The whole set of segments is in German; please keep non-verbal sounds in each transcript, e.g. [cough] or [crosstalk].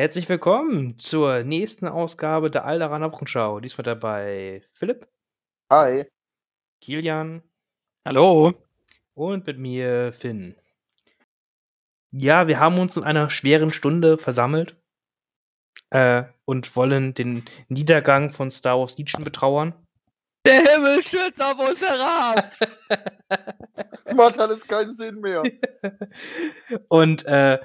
Herzlich willkommen zur nächsten Ausgabe der Alderaner Wochenschau. Diesmal dabei Philipp, Hi. Kilian Hallo. und mit mir Finn. Ja, wir haben uns in einer schweren Stunde versammelt äh, und wollen den Niedergang von Star Wars Legion betrauern. Der Himmel stürzt auf uns herab. [laughs] Macht alles keinen Sinn mehr. Und äh,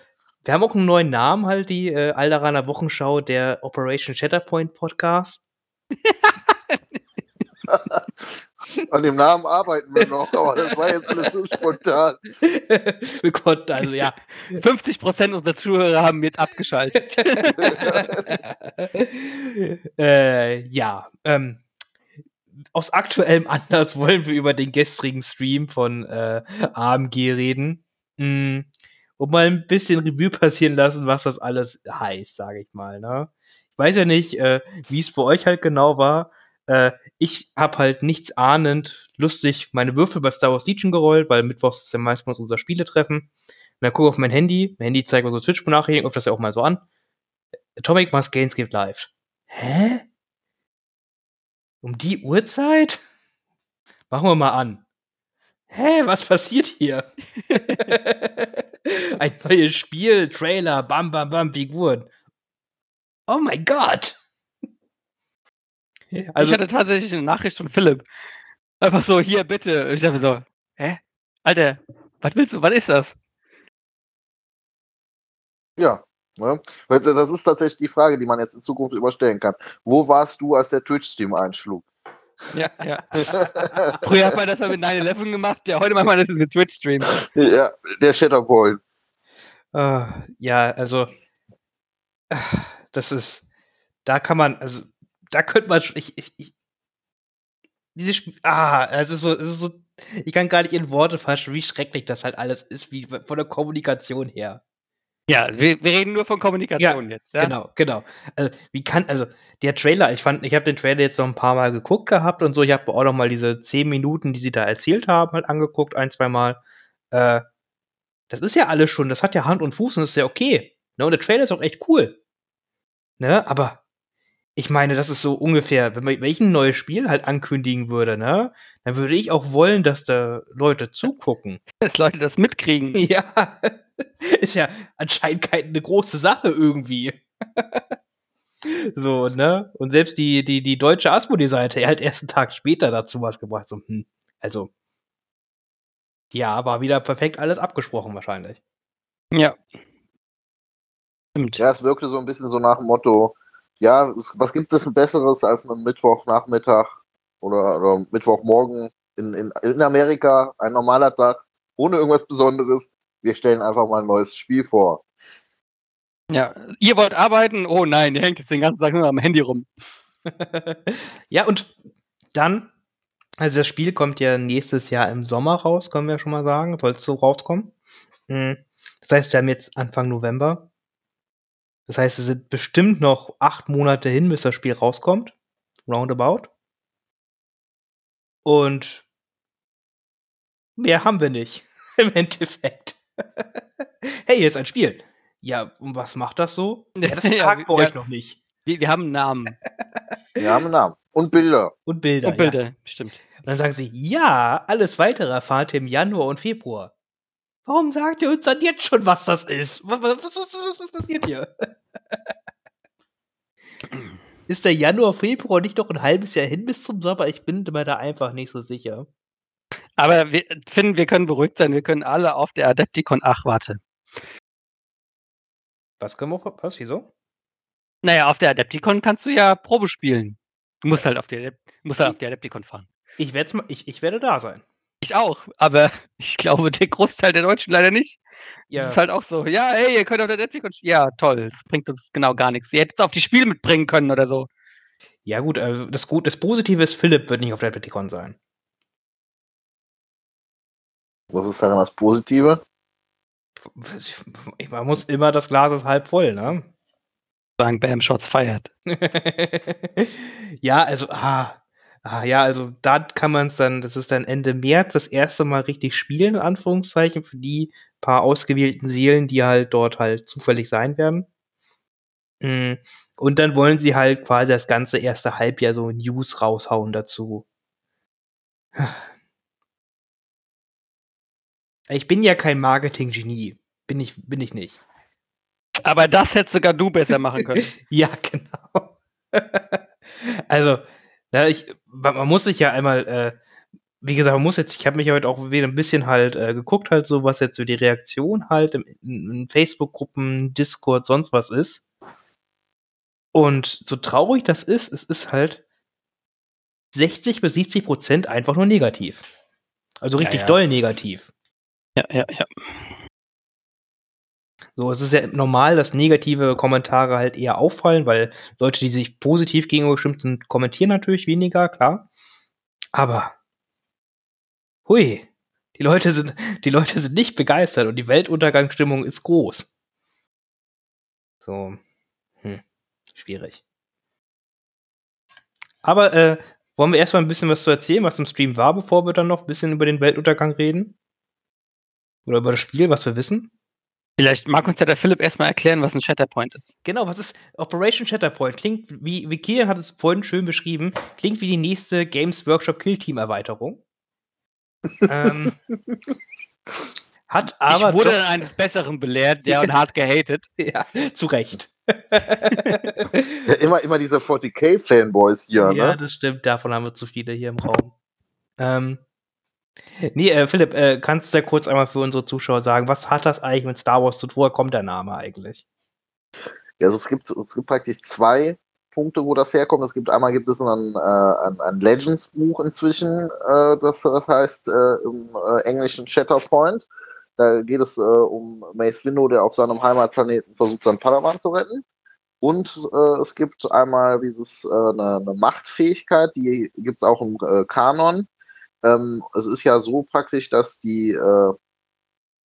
wir haben auch einen neuen Namen, halt die äh, Alderaner Wochenschau, der Operation Shatterpoint Podcast. [laughs] An dem Namen arbeiten wir noch, aber das war jetzt alles so spontan. [laughs] wir konnten also, ja. 50% unserer Zuhörer haben jetzt abgeschaltet. [laughs] äh, ja, ähm, aus aktuellem Anlass wollen wir über den gestrigen Stream von äh, AMG reden. Mm, und mal ein bisschen Revue passieren lassen, was das alles heißt, sage ich mal. Ne? Ich weiß ja nicht, äh, wie es bei euch halt genau war. Äh, ich habe halt nichts ahnend lustig meine Würfel bei Star Wars Legion gerollt, weil mittwochs ist ja meistens unser Spiele-Treffen. Und dann gucke auf mein Handy. Mein Handy zeigt mir so Twitch-Benachrichtigungen, auf das ja auch mal so an. Atomic Mass Games geht live. Hä? Um die Uhrzeit? Machen wir mal an. Hä, was passiert hier? [laughs] [laughs] Ein neues Spiel, Trailer, bam, bam, bam, Figuren. Oh mein Gott! Also, ich hatte tatsächlich eine Nachricht von Philipp. Einfach so, hier, bitte. Und ich dachte so, hä? Alter, was willst du, was ist das? Ja, ne? das ist tatsächlich die Frage, die man jetzt in Zukunft überstellen kann. Wo warst du, als der Twitch-Stream einschlug? Ja, ja. [laughs] Früher hat man das mit 9-11 gemacht, ja, heute macht man das mit Twitch-Stream. Ja, der Shatterpoint. Uh, ja, also, [sighs] das ist, da kann man, also, da könnte man, ich, ich, ich diese Sp ah, es ist so, es ist so, ich kann gar nicht in Worte fassen, wie schrecklich das halt alles ist, wie von der Kommunikation her. Ja, wir, wir reden nur von Kommunikation ja, jetzt. Ja? Genau, genau. Also, wie kann, also der Trailer, ich fand, ich habe den Trailer jetzt noch ein paar Mal geguckt gehabt und so. Ich habe auch noch mal diese zehn Minuten, die sie da erzählt haben, halt angeguckt, ein, zwei Mal. Äh, das ist ja alles schon, das hat ja Hand und Fuß und das ist ja okay. Ne? Und der Trailer ist auch echt cool. Ne? Aber ich meine, das ist so ungefähr, wenn man welchen neues Spiel halt ankündigen würde, ne? Dann würde ich auch wollen, dass da Leute zugucken. [laughs] Dass Leute das mitkriegen. [laughs] Ja. ist ja anscheinend keine große Sache irgendwie. [laughs] so, ne? Und selbst die, die, die deutsche Asmodee-Seite halt erst einen Tag später dazu was gebracht. So, hm, also. Ja, war wieder perfekt alles abgesprochen wahrscheinlich. Ja. Stimmt. Ja, es wirkte so ein bisschen so nach dem Motto, ja, was gibt es ein besseres als einen Mittwochnachmittag oder, oder Mittwochmorgen in, in, in Amerika, ein normaler Tag, ohne irgendwas Besonderes. Wir stellen einfach mal ein neues Spiel vor. Ja, ihr wollt arbeiten? Oh nein, ihr hängt jetzt den ganzen Tag nur am Handy rum. [laughs] ja, und dann, also das Spiel kommt ja nächstes Jahr im Sommer raus, können wir schon mal sagen. Soll es so rauskommen. Hm. Das heißt, wir haben jetzt Anfang November. Das heißt, es sind bestimmt noch acht Monate hin, bis das Spiel rauskommt. Roundabout. Und mehr haben wir nicht. [laughs] Im Endeffekt. [laughs] hey, hier ist ein Spiel. Ja, und was macht das so? [laughs] Ja, das sagt ja, wir euch noch nicht. Wir, wir, haben einen Namen. Wir haben einen Namen. Und Bilder. Und Bilder. Und Bilder, ja. stimmt. Und dann sagen sie, ja, alles weitere erfahrt ihr im Januar und Februar. Warum sagt ihr uns dann jetzt schon, was das ist? Was, was, was, was, was passiert hier? [clears throat] ist der Januar, Februar nicht noch ein halbes Jahr hin bis zum Sommer? Ich bin mir da einfach nicht so sicher. Aber wir finden, wir können beruhigt sein. Wir können alle auf der Adepticon. Ach, warte. Was können wir? Was? Wieso? Naja, auf der Adepticon kannst du ja Probe spielen. Du musst halt auf die, musst halt auf die Adepticon fahren. Ich, werd's mal, ich, ich werde da sein. Ich auch, aber [laughs] ich glaube, der Großteil der Deutschen leider nicht. Ja. Das ist halt auch so, ja, hey, ihr könnt auf der Adepticon Ja, toll, das bringt uns genau gar nichts. Ihr hättet es auf die Spiele mitbringen können oder so. Ja, gut, äh, das, gut, das Positive ist, Philipp wird nicht auf der Adepticon sein. Was ist daran das Positive? Man muss immer das Glas ist halb voll, ne? Sagen, Bam, Shots feiert. [laughs] ja, also, ah, ah, ja, also da kann man es dann, das ist dann Ende März das erste Mal richtig spielen, in Anführungszeichen, für die paar ausgewählten Seelen, die halt dort halt zufällig sein werden. Mm. Und dann wollen sie halt quasi das ganze erste Halbjahr so News raushauen dazu. [sighs] Ich bin ja kein Marketing-Genie. Bin ich, bin ich nicht. Aber das hättest sogar du besser machen können. [laughs] ja, genau. [laughs] also, na, ich, man muss sich ja einmal, äh, wie gesagt, man muss jetzt, ich habe mich heute auch wieder ein bisschen halt äh, geguckt, halt so, was jetzt so die Reaktion halt in, in Facebook-Gruppen, Discord, sonst was ist. Und so traurig das ist, es ist halt 60 bis 70 Prozent einfach nur negativ. Also richtig ja, ja. doll negativ. Ja, ja, ja. So, es ist ja normal, dass negative Kommentare halt eher auffallen, weil Leute, die sich positiv gegenüber gestimmt sind, kommentieren natürlich weniger, klar. Aber, hui, die Leute sind, die Leute sind nicht begeistert und die Weltuntergangsstimmung ist groß. So, hm, schwierig. Aber, äh, wollen wir erstmal ein bisschen was zu erzählen, was im Stream war, bevor wir dann noch ein bisschen über den Weltuntergang reden? Oder über das Spiel, was wir wissen? Vielleicht mag uns ja der Philipp erstmal erklären, was ein Shatterpoint ist. Genau, was ist Operation Shatterpoint? Klingt wie, wie Kian hat es vorhin schön beschrieben, klingt wie die nächste Games Workshop Kill Team Erweiterung. [laughs] ähm, hat aber. Ich wurde dann eines Besseren belehrt, der [laughs] und hart gehatet. ja, zu Recht. ja, immer, immer diese 40k-Fanboys hier, ja, ne? Ja, das stimmt, davon haben wir zu viele hier im Raum. Ähm, Nee, äh, Philipp, äh, kannst du kurz einmal für unsere Zuschauer sagen, was hat das eigentlich mit Star Wars zu tun? Woher kommt der Name eigentlich? Ja, also es gibt, es gibt praktisch zwei Punkte, wo das herkommt. Es gibt einmal gibt es ein, äh, ein, ein Legends-Buch inzwischen, äh, das, das heißt äh, im englischen Shatterpoint. Da geht es um Mace Windu, der auf seinem Heimatplaneten versucht, seinen Padawan zu retten. Und äh, es gibt einmal dieses äh, eine, eine Machtfähigkeit, die gibt es auch im äh, Kanon. Ähm, es ist ja so praktisch, dass die, äh,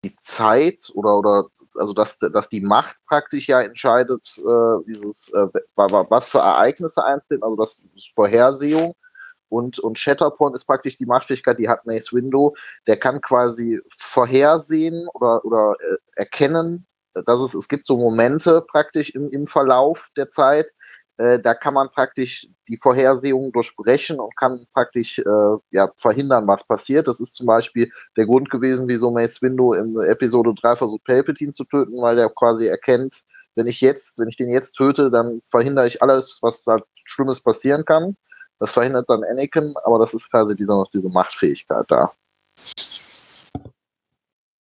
die Zeit oder, oder also dass, dass die Macht praktisch ja entscheidet, äh, dieses, äh, was für Ereignisse eintreten, also das ist Vorhersehung. Und, und Shatterpoint ist praktisch die Machtfähigkeit, die hat Mace Window. Der kann quasi vorhersehen oder, oder äh, erkennen, dass es, es gibt so Momente praktisch im, im Verlauf der Zeit, äh, da kann man praktisch die Vorhersehung durchbrechen und kann praktisch äh, ja, verhindern, was passiert. Das ist zum Beispiel der Grund gewesen, wieso Mace Window in Episode 3 versucht, Palpatine zu töten, weil der quasi erkennt, wenn ich jetzt, wenn ich den jetzt töte, dann verhindere ich alles, was da Schlimmes passieren kann. Das verhindert dann Anakin, aber das ist quasi diese, diese Machtfähigkeit da.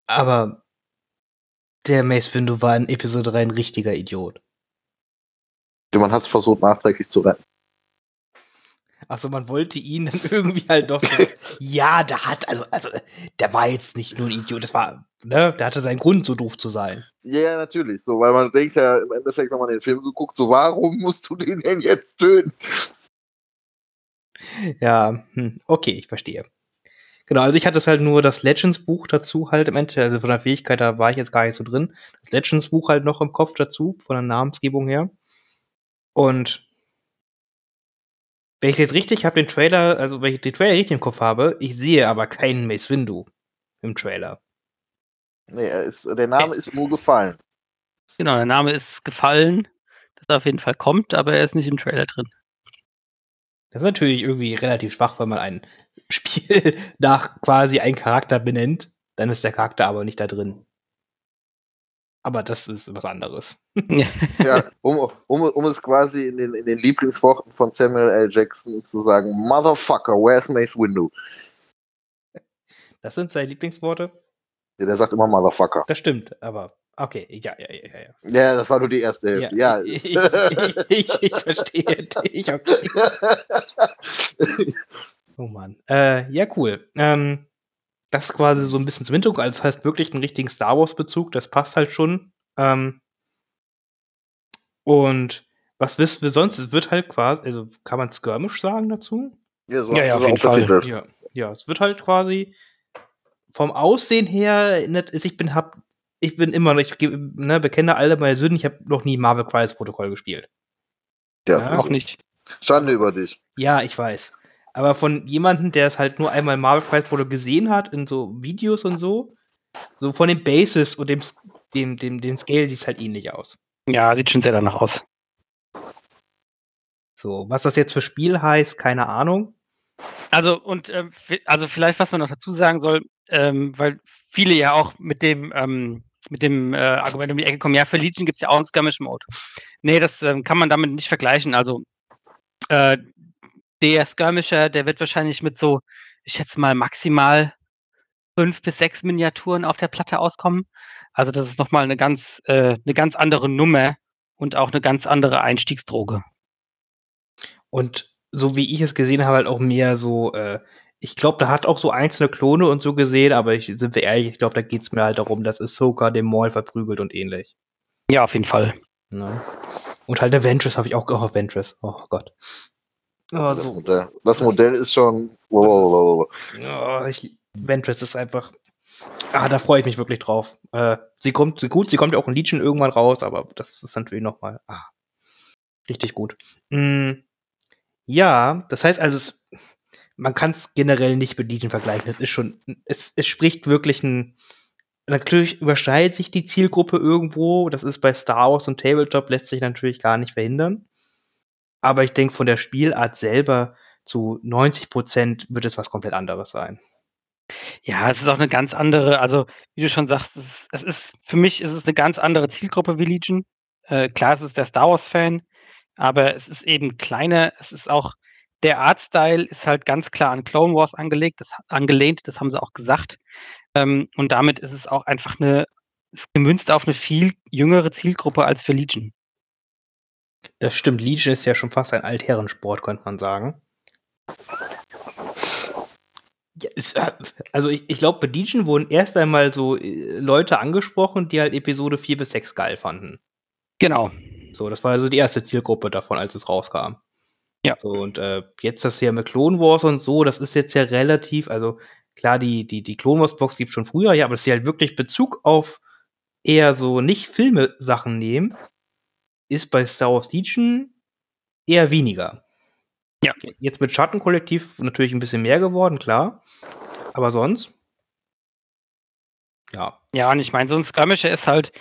Aber der Mace Windu war in Episode 3 ein richtiger Idiot. Man hat es versucht, nachträglich zu retten. Achso, man wollte ihn dann [laughs] irgendwie halt doch so. ja, der hat, also, also, der war jetzt nicht nur ein Idiot, das war, ne, der hatte seinen Grund, so doof zu sein. Ja, natürlich, so, weil man denkt ja im Endeffekt, wenn man den Film so guckt, so, warum musst du den denn jetzt töten? Ja, hm, okay, ich verstehe. Genau, also ich hatte es halt nur das Legends-Buch dazu halt im Endeffekt, also von der Fähigkeit, da war ich jetzt gar nicht so drin. Das Legends-Buch halt noch im Kopf dazu, von der Namensgebung her. Und wenn ich jetzt richtig habe, den Trailer, also wenn ich den Trailer richtig im Kopf habe, ich sehe aber keinen Mace Windu im Trailer. Nee, ist, der Name ist nur gefallen. Genau, der Name ist gefallen, dass er auf jeden Fall kommt, aber er ist nicht im Trailer drin. Das ist natürlich irgendwie relativ schwach, wenn man ein [laughs] Spiel nach quasi einen Charakter benennt, dann ist der Charakter aber nicht da drin. Aber das ist was anderes. [laughs] ja, um, um, um es quasi in den, in den Lieblingsworten von Samuel L. Jackson zu sagen: Motherfucker, where's Mace Windu? Das sind seine Lieblingsworte? Ja, der sagt immer Motherfucker. Das stimmt, aber okay, ja, ja, ja, ja. Ja, das war nur die erste Hälfte. Ja, ja. Ich, [laughs] ich, ich, ich, verstehe dich, okay. [laughs] oh Mann. Äh, ja, cool. Ähm, das ist quasi so ein bisschen zum Hintergrund. Also das heißt wirklich einen richtigen Star Wars-Bezug. Das passt halt schon. Ähm und was wissen wir sonst? Es wird halt quasi, also kann man Skirmish sagen dazu? Ja, so ja, ja auf jeden Fall. Ja, ja, es wird halt quasi vom Aussehen her, ich bin hab, ich bin immer, ich ne, bekenne alle meine Sünden, ich habe noch nie Marvel Crisis Protokoll gespielt. Ja, ja, noch nicht. Schande über dich. Ja, ich weiß. Aber von jemandem, der es halt nur einmal Marvel Prize Produkt gesehen hat, in so Videos und so, so von dem Basis und dem, dem, dem, dem Scale sieht es halt ähnlich aus. Ja, sieht schon sehr danach aus. So, was das jetzt für Spiel heißt, keine Ahnung. Also, und äh, also vielleicht, was man noch dazu sagen soll, ähm, weil viele ja auch mit dem, ähm, mit dem äh, Argument um die Ecke kommen, ja, für Legion gibt es ja auch einen Skirmish-Mode. Nee, das ähm, kann man damit nicht vergleichen. Also, äh, der Skirmisher, der wird wahrscheinlich mit so, ich schätze mal, maximal fünf bis sechs Miniaturen auf der Platte auskommen. Also das ist nochmal eine ganz, äh, eine ganz andere Nummer und auch eine ganz andere Einstiegsdroge. Und so wie ich es gesehen habe, halt auch mehr so, äh, ich glaube, da hat auch so einzelne Klone und so gesehen, aber ich, sind wir ehrlich, ich glaube, da geht es mir halt darum, dass Ahsoka den Maul verprügelt und ähnlich. Ja, auf jeden Fall. Ja. Und halt der Ventress habe ich auch gehofft, Ventress. Oh Gott. Oh, das. Modell, das, das Modell ist schon. Wow, wow. Oh, ich, Ventress ist einfach. Ah, da freue ich mich wirklich drauf. Äh, sie kommt, sie, gut, sie kommt ja auch in Legion irgendwann raus, aber das ist natürlich noch mal ah, richtig gut. Mm, ja, das heißt also, es, man kann es generell nicht mit Legion vergleichen. Es ist schon, es, es spricht wirklich ein. Natürlich überschneidet sich die Zielgruppe irgendwo. Das ist bei Star Wars und Tabletop lässt sich natürlich gar nicht verhindern. Aber ich denke, von der Spielart selber zu 90 Prozent wird es was komplett anderes sein. Ja, es ist auch eine ganz andere, also wie du schon sagst, es ist, es ist für mich ist es eine ganz andere Zielgruppe wie Legion. Äh, klar, es ist der Star Wars-Fan, aber es ist eben kleiner, es ist auch, der Artstyle ist halt ganz klar an Clone Wars angelegt, das, angelehnt, das haben sie auch gesagt. Ähm, und damit ist es auch einfach eine, ist gemünzt auf eine viel jüngere Zielgruppe als für Legion. Das stimmt, Legion ist ja schon fast ein Altherrensport, könnte man sagen. Ja, ist, äh, also ich, ich glaube, bei Legion wurden erst einmal so äh, Leute angesprochen, die halt Episode 4 bis 6 geil fanden. Genau. So, das war also die erste Zielgruppe davon, als es rauskam. Ja. So, und äh, jetzt das hier mit Clone Wars und so, das ist jetzt ja relativ, also klar, die, die, die Clone Wars Box gibt schon früher, ja, aber dass sie halt wirklich Bezug auf eher so nicht Filme-Sachen nehmen, ist bei Star Wars Legion eher weniger. Ja. Jetzt mit Schattenkollektiv natürlich ein bisschen mehr geworden, klar. Aber sonst? Ja. Ja, und ich meine, so ein Skirmisher ist halt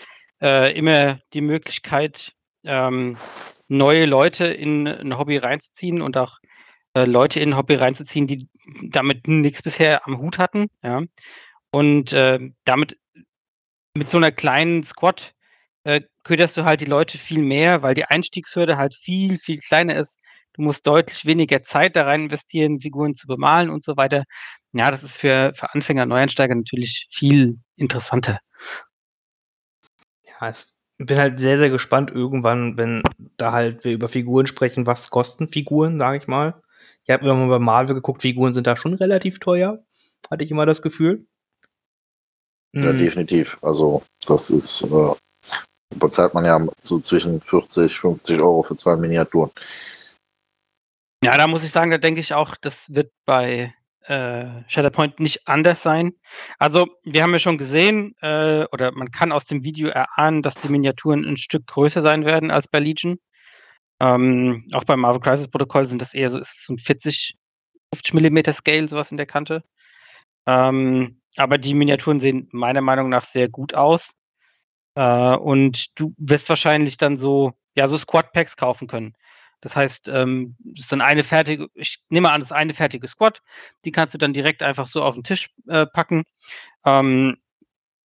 äh, immer die Möglichkeit, ähm, neue Leute in ein Hobby reinzuziehen und auch äh, Leute in ein Hobby reinzuziehen, die damit nichts bisher am Hut hatten. Ja. Und äh, damit mit so einer kleinen Squad äh, köderst du halt die Leute viel mehr, weil die Einstiegshürde halt viel, viel kleiner ist. Du musst deutlich weniger Zeit da rein investieren, Figuren zu bemalen und so weiter. Ja, das ist für, für Anfänger, Neueinsteiger natürlich viel interessanter. Ja, ich bin halt sehr, sehr gespannt irgendwann, wenn da halt wir über Figuren sprechen, was kosten Figuren, sage ich mal. Ich habe immer mal bei Marvel geguckt, Figuren sind da schon relativ teuer, hatte ich immer das Gefühl. Ja, mhm. definitiv. Also das ist äh, bezahlt man ja so zwischen 40, 50 Euro für zwei Miniaturen. Ja, da muss ich sagen, da denke ich auch, das wird bei äh, Shatterpoint nicht anders sein. Also, wir haben ja schon gesehen, äh, oder man kann aus dem Video erahnen, dass die Miniaturen ein Stück größer sein werden als bei Legion. Ähm, auch beim Marvel Crisis Protokoll sind das eher so, ist so ein 40, 50 mm Scale, sowas in der Kante. Ähm, aber die Miniaturen sehen meiner Meinung nach sehr gut aus. Äh, und du wirst wahrscheinlich dann so, ja, so Squad Packs kaufen können. Das heißt, ähm, das ist dann eine fertige, ich nehme an, das ist eine fertige Squad. Die kannst du dann direkt einfach so auf den Tisch äh, packen. Ähm,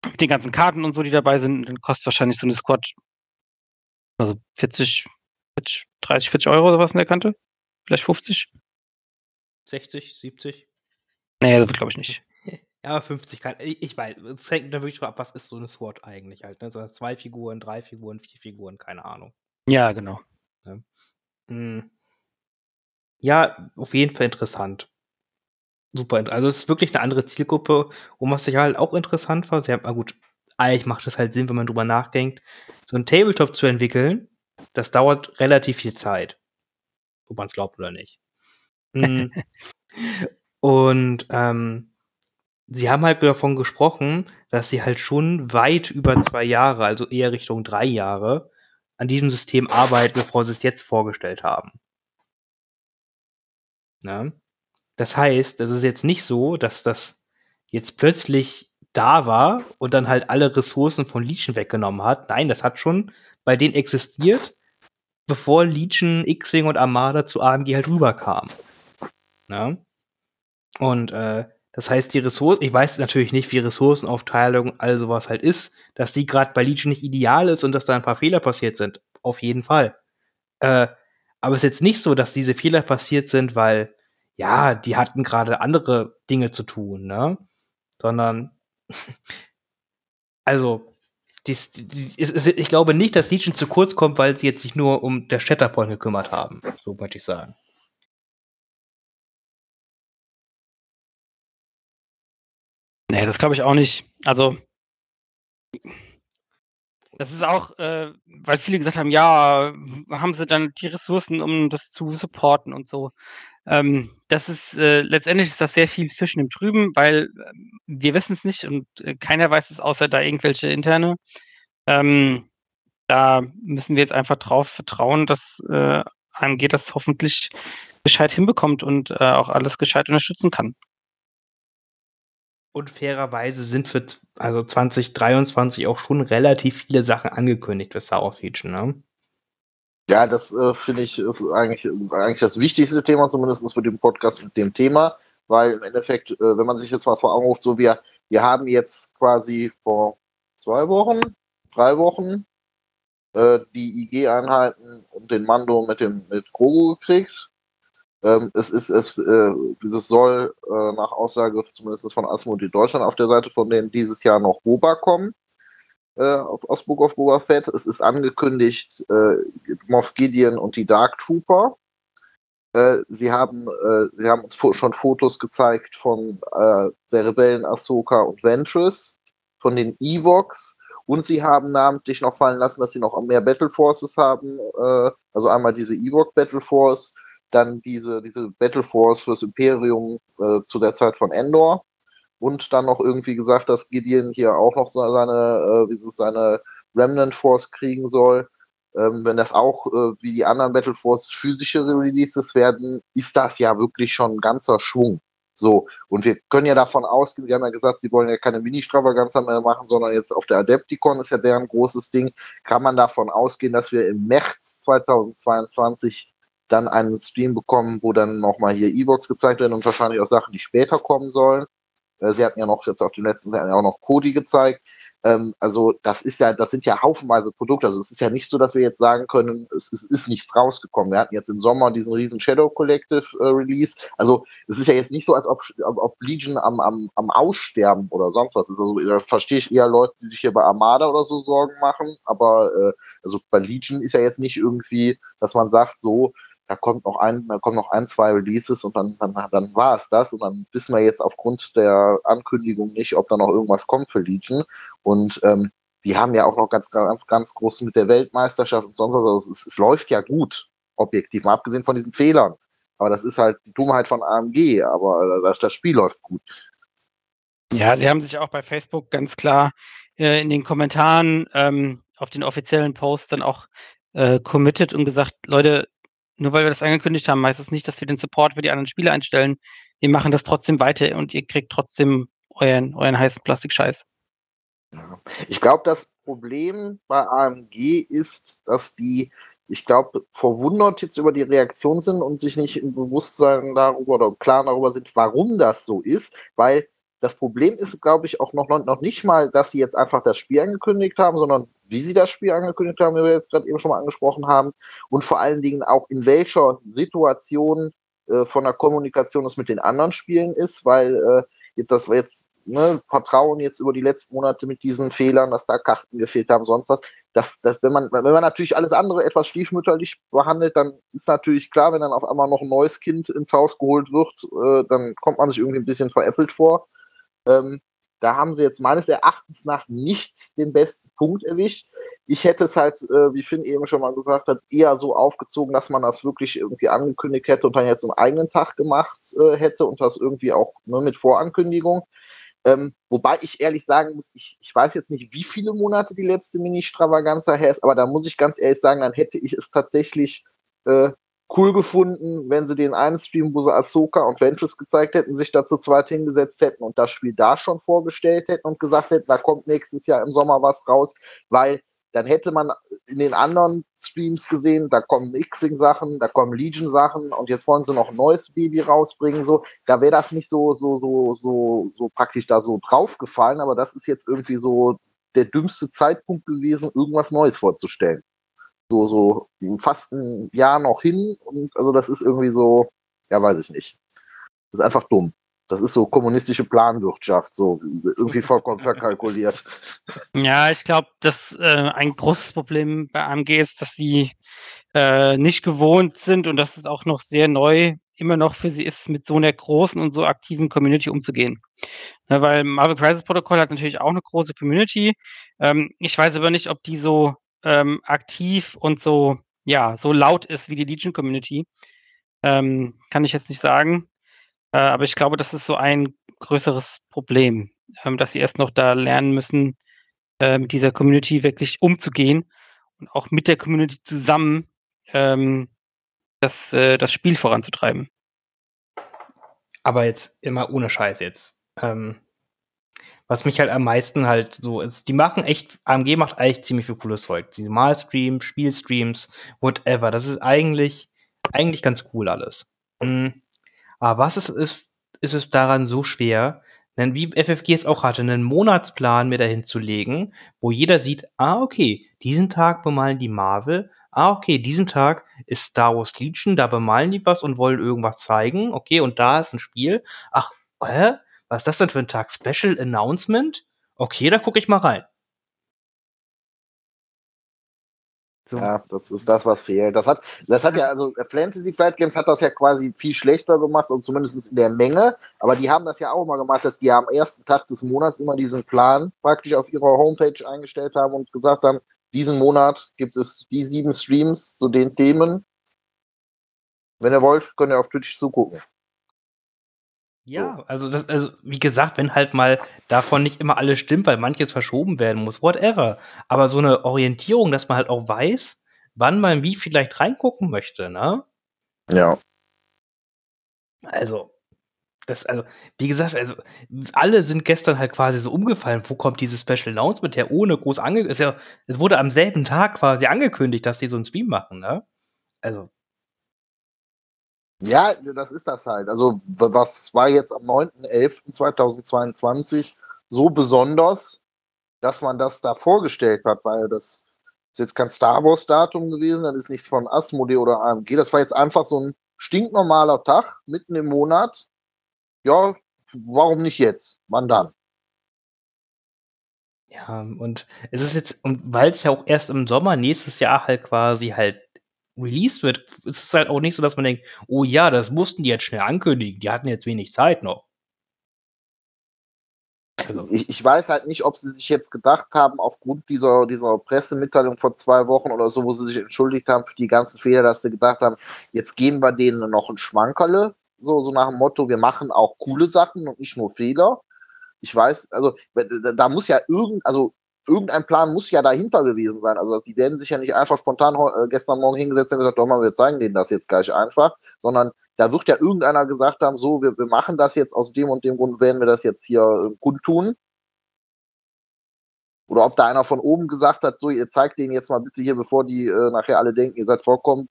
mit den ganzen Karten und so, die dabei sind, dann kostet wahrscheinlich so eine Squad also 40, 40 30, 40 Euro oder was in der Kante? Vielleicht 50? 60, 70? Nee, das glaube ich nicht. Ja, 50 kann. Ich, ich weiß, es hängt da wirklich ab, was ist so eine SWAT eigentlich halt. Ne? Also zwei Figuren, drei Figuren, vier Figuren, keine Ahnung. Ja, genau. Ja. Hm. ja, auf jeden Fall interessant. Super. Also es ist wirklich eine andere Zielgruppe. Und was ich halt auch interessant war, sie haben, na gut, eigentlich macht es halt Sinn, wenn man drüber nachdenkt, so ein Tabletop zu entwickeln, das dauert relativ viel Zeit. Ob man es glaubt oder nicht. Hm. [laughs] Und ähm, sie haben halt davon gesprochen, dass sie halt schon weit über zwei Jahre, also eher Richtung drei Jahre, an diesem System arbeiten, bevor sie es jetzt vorgestellt haben. Ne? Das heißt, es ist jetzt nicht so, dass das jetzt plötzlich da war und dann halt alle Ressourcen von Legion weggenommen hat. Nein, das hat schon bei denen existiert, bevor Legion, X-Wing und Armada zu AMG halt rüberkamen. Ja? Und äh, das heißt, die Ressourcen, ich weiß natürlich nicht, wie Ressourcenaufteilung, all sowas halt ist, dass die gerade bei Legion nicht ideal ist und dass da ein paar Fehler passiert sind. Auf jeden Fall. Äh, aber es ist jetzt nicht so, dass diese Fehler passiert sind, weil, ja, die hatten gerade andere Dinge zu tun, ne? Sondern, [laughs] also, dies, dies, dies, ich glaube nicht, dass Legion zu kurz kommt, weil sie jetzt sich nur um der Shatterpoint gekümmert haben. So möchte ich sagen. Nee, das glaube ich auch nicht. Also, das ist auch, äh, weil viele gesagt haben, ja, haben sie dann die Ressourcen, um das zu supporten und so. Ähm, das ist äh, letztendlich ist das sehr viel Fischen im Trüben, weil äh, wir wissen es nicht und äh, keiner weiß es, außer da irgendwelche interne. Ähm, da müssen wir jetzt einfach drauf vertrauen, dass äh, AMG das hoffentlich gescheit hinbekommt und äh, auch alles gescheit unterstützen kann. Und fairerweise sind für also 2023 auch schon relativ viele Sachen angekündigt für Star Wars Legion, ne? Ja, das äh, finde ich ist eigentlich, eigentlich das wichtigste Thema, zumindest für den Podcast mit dem Thema, weil im Endeffekt, äh, wenn man sich jetzt mal vor Augen ruft, so wir, wir haben jetzt quasi vor zwei Wochen, drei Wochen äh, die IG-Einheiten und den Mando mit dem mit Grogu gekriegt. Ähm, es ist, es, äh, dieses soll äh, nach Aussage zumindest von Asmodee Deutschland auf der Seite von denen dieses Jahr noch Boba kommen. Äh, aus Book of Boba Fett. Es ist angekündigt äh, Moff Gideon und die Dark Trooper. Äh, sie haben, äh, sie haben uns schon Fotos gezeigt von äh, der Rebellen Ahsoka und Ventress, von den Evox und sie haben namentlich noch fallen lassen, dass sie noch mehr Battle Forces haben. Also einmal diese Ewok Battle Force dann diese, diese Battle Force fürs Imperium äh, zu der Zeit von Endor und dann noch irgendwie gesagt, dass Gideon hier auch noch seine, äh, wie es seine Remnant Force kriegen soll. Ähm, wenn das auch äh, wie die anderen Battle Force physische Releases werden, ist das ja wirklich schon ein ganzer Schwung. So, und wir können ja davon ausgehen, Sie haben ja gesagt, Sie wollen ja keine Mini-Stravaganza mehr machen, sondern jetzt auf der Adepticon ist ja deren großes Ding. Kann man davon ausgehen, dass wir im März 2022 dann einen Stream bekommen, wo dann nochmal hier E-Box gezeigt werden und wahrscheinlich auch Sachen, die später kommen sollen. Äh, sie hatten ja noch jetzt auf dem letzten Jahr auch noch Kodi gezeigt. Ähm, also das ist ja, das sind ja haufenweise Produkte. Also es ist ja nicht so, dass wir jetzt sagen können, es, es ist nichts rausgekommen. Wir hatten jetzt im Sommer diesen riesen Shadow Collective äh, Release. Also es ist ja jetzt nicht so, als ob, ob Legion am, am, am Aussterben oder sonst was ist. Also da verstehe ich eher Leute, die sich hier bei Armada oder so Sorgen machen. Aber äh, also bei Legion ist ja jetzt nicht irgendwie, dass man sagt, so, da kommt noch ein, da kommen noch ein, zwei Releases und dann, dann, dann war es das. Und dann wissen wir jetzt aufgrund der Ankündigung nicht, ob da noch irgendwas kommt für Legion. Und ähm, die haben ja auch noch ganz, ganz, ganz groß mit der Weltmeisterschaft und sonst was. Also es, es läuft ja gut, objektiv, mal abgesehen von diesen Fehlern. Aber das ist halt die Dummheit von AMG, aber das, das Spiel läuft gut. Ja, sie haben sich auch bei Facebook ganz klar äh, in den Kommentaren ähm, auf den offiziellen Post dann auch äh, committed und gesagt, Leute, nur weil wir das angekündigt haben, heißt das nicht, dass wir den Support für die anderen Spiele einstellen. Wir machen das trotzdem weiter und ihr kriegt trotzdem euren, euren heißen Plastikscheiß. Ich glaube, das Problem bei AMG ist, dass die, ich glaube, verwundert jetzt über die Reaktion sind und sich nicht im Bewusstsein darüber oder im Klaren darüber sind, warum das so ist, weil das Problem ist, glaube ich, auch noch, noch nicht mal, dass sie jetzt einfach das Spiel angekündigt haben, sondern wie sie das Spiel angekündigt haben, wie wir jetzt gerade eben schon mal angesprochen haben, und vor allen Dingen auch in welcher Situation äh, von der Kommunikation es mit den anderen Spielen ist, weil äh, das war jetzt ne, Vertrauen jetzt über die letzten Monate mit diesen Fehlern, dass da Karten gefehlt haben, sonst was. Das, das, wenn man, wenn man natürlich alles andere etwas stiefmütterlich behandelt, dann ist natürlich klar, wenn dann auf einmal noch ein neues Kind ins Haus geholt wird, äh, dann kommt man sich irgendwie ein bisschen veräppelt vor. Ähm, da haben sie jetzt meines Erachtens nach nicht den besten Punkt erwischt. Ich hätte es halt, äh, wie Finn eben schon mal gesagt hat, eher so aufgezogen, dass man das wirklich irgendwie angekündigt hätte und dann jetzt einen eigenen Tag gemacht äh, hätte und das irgendwie auch ne, mit Vorankündigung. Ähm, wobei ich ehrlich sagen muss, ich, ich weiß jetzt nicht, wie viele Monate die letzte Mini-Stravaganza her ist, aber da muss ich ganz ehrlich sagen, dann hätte ich es tatsächlich äh, cool gefunden, wenn sie den einen Stream, wo sie Ahsoka und Ventress gezeigt hätten, sich dazu zweit hingesetzt hätten und das Spiel da schon vorgestellt hätten und gesagt hätten, da kommt nächstes Jahr im Sommer was raus, weil dann hätte man in den anderen Streams gesehen, da kommen X-Wing-Sachen, da kommen Legion-Sachen und jetzt wollen sie noch ein neues Baby rausbringen. So, da wäre das nicht so, so, so, so, so praktisch da so draufgefallen, aber das ist jetzt irgendwie so der dümmste Zeitpunkt gewesen, irgendwas Neues vorzustellen. So, so fast ein Jahr noch hin und also das ist irgendwie so, ja, weiß ich nicht. Das ist einfach dumm. Das ist so kommunistische Planwirtschaft, so irgendwie vollkommen verkalkuliert. [laughs] Ja, ich glaube, dass äh, ein großes Problem bei AMG ist, dass sie äh, nicht gewohnt sind und dass es auch noch sehr neu immer noch für sie ist, mit so einer großen und so aktiven Community umzugehen. Ja, ne, weil Marvel Crisis Protocol hat natürlich auch eine große Community. Ähm, ich weiß aber nicht, ob die so ähm, aktiv und so, ja, so laut ist wie die Legion Community. Ähm, kann ich jetzt nicht sagen. Äh, aber ich glaube, das ist so ein größeres Problem, ähm, dass sie erst noch da lernen müssen, äh, mit dieser Community wirklich umzugehen und auch mit der Community zusammen ähm, das, äh, das Spiel voranzutreiben. Aber jetzt immer ohne Scheiß jetzt. Ähm, was mich halt am meisten halt so ist, die machen echt, AMG macht eigentlich ziemlich viel cooles Zeug. Die Malstreams, Spielstreams, whatever. Das ist eigentlich, eigentlich ganz cool alles. Mhm. Aber was es ist, ist es daran so schwer, denn wie FFG es auch hatte, einen Monatsplan mir dahin zu legen, wo jeder sieht, ah, okay, diesen Tag bemalen die Marvel, ah, okay, diesen Tag ist Star Wars Legion, da bemalen die was und wollen irgendwas zeigen, okay, und da ist ein Spiel, ach, hä? Was ist das denn für ein Tag? Special Announcement? Okay, da gucke ich mal rein. So. Ja, das ist das, was fehlt. Das hat, das hat ja, also Fantasy Flight Games hat das ja quasi viel schlechter gemacht und zumindest in der Menge. Aber die haben das ja auch mal gemacht, dass die am ersten Tag des Monats immer diesen Plan praktisch auf ihrer Homepage eingestellt haben und gesagt haben, diesen Monat gibt es die sieben Streams zu den Themen. Wenn ihr wollt, könnt ihr auf Twitch zugucken. Ja, so. also das, also wie gesagt, wenn halt mal davon nicht immer alles stimmt, weil manches verschoben werden muss, whatever. Aber so eine Orientierung, dass man halt auch weiß, wann man wie vielleicht reingucken möchte, ne? Ja. Also, das, also, wie gesagt, also, alle sind gestern halt quasi so umgefallen. Wo kommt dieses Special Announcement her, ohne groß angekündigt? Ja, es wurde am selben Tag quasi angekündigt, dass die so einen Stream machen, ne? Also, ja, das ist das halt. Also, was war jetzt am 9.11.2022 so besonders, dass man das da vorgestellt hat, weil das ist jetzt kein Star Wars-Datum gewesen, das ist nichts von Asmodee oder AMG. Das war jetzt einfach so ein stinknormaler Tag mitten im Monat. Ja, warum nicht jetzt? Wann dann? Ja, und es ist jetzt, weil es ja auch erst im Sommer nächstes Jahr halt quasi halt released wird, ist es halt auch nicht so, dass man denkt, oh ja, das mussten die jetzt schnell ankündigen, die hatten jetzt wenig Zeit noch. Also. Ich, ich, weiß halt nicht, ob sie sich jetzt gedacht haben, aufgrund dieser, dieser Pressemitteilung vor zwei Wochen oder so, wo sie sich entschuldigt haben für die ganzen Fehler, dass sie gedacht haben, jetzt geben wir denen noch ein Schmankerle, so, so nach dem Motto, wir machen auch coole Sachen und nicht nur Fehler. Ich weiß, also da muss ja irgend, also irgendein Plan muss ja dahinter gewesen sein. Also die werden sich ja nicht einfach spontan äh, gestern Morgen hingesetzt und gesagt, doch mal, wir zeigen denen das jetzt gleich einfach, sondern da wird ja irgendeiner gesagt haben, so, wir, wir machen das jetzt aus dem und dem Grund, werden wir das jetzt hier äh, kundtun. Oder ob da einer von oben gesagt hat, so, ihr zeigt denen jetzt mal bitte hier, bevor die äh, nachher alle denken, ihr seid vollkommen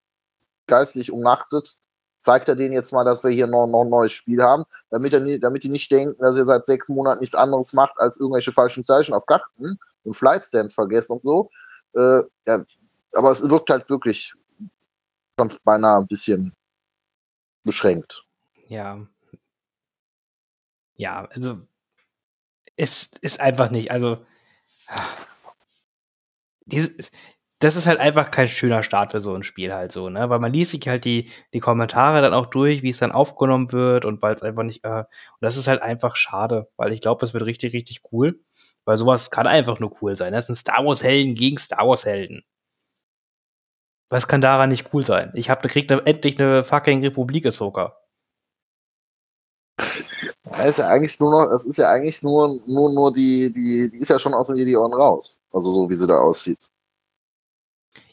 geistig umnachtet, zeigt er denen jetzt mal, dass wir hier noch, noch ein neues Spiel haben, damit, er, damit die nicht denken, dass ihr seit sechs Monaten nichts anderes macht, als irgendwelche falschen Zeichen auf Karten und Flightstands vergessen und so. Äh, ja, aber es wirkt halt wirklich schon beinahe ein bisschen beschränkt. Ja. Ja, also es ist einfach nicht, also dieses, das ist halt einfach kein schöner Start für so ein Spiel halt so, ne? Weil man liest sich halt die, die Kommentare dann auch durch, wie es dann aufgenommen wird und weil es einfach nicht, äh, und das ist halt einfach schade, weil ich glaube, es wird richtig, richtig cool. Weil sowas kann einfach nur cool sein. Das sind Star Wars Helden gegen Star Wars Helden. Was kann daran nicht cool sein? Ich habe kriegt ne, endlich eine fucking Republik Ahsoka. Das ist ja eigentlich nur noch, das ist ja eigentlich nur, nur, nur die, die, die ist ja schon aus den Ohren raus. Also so wie sie da aussieht.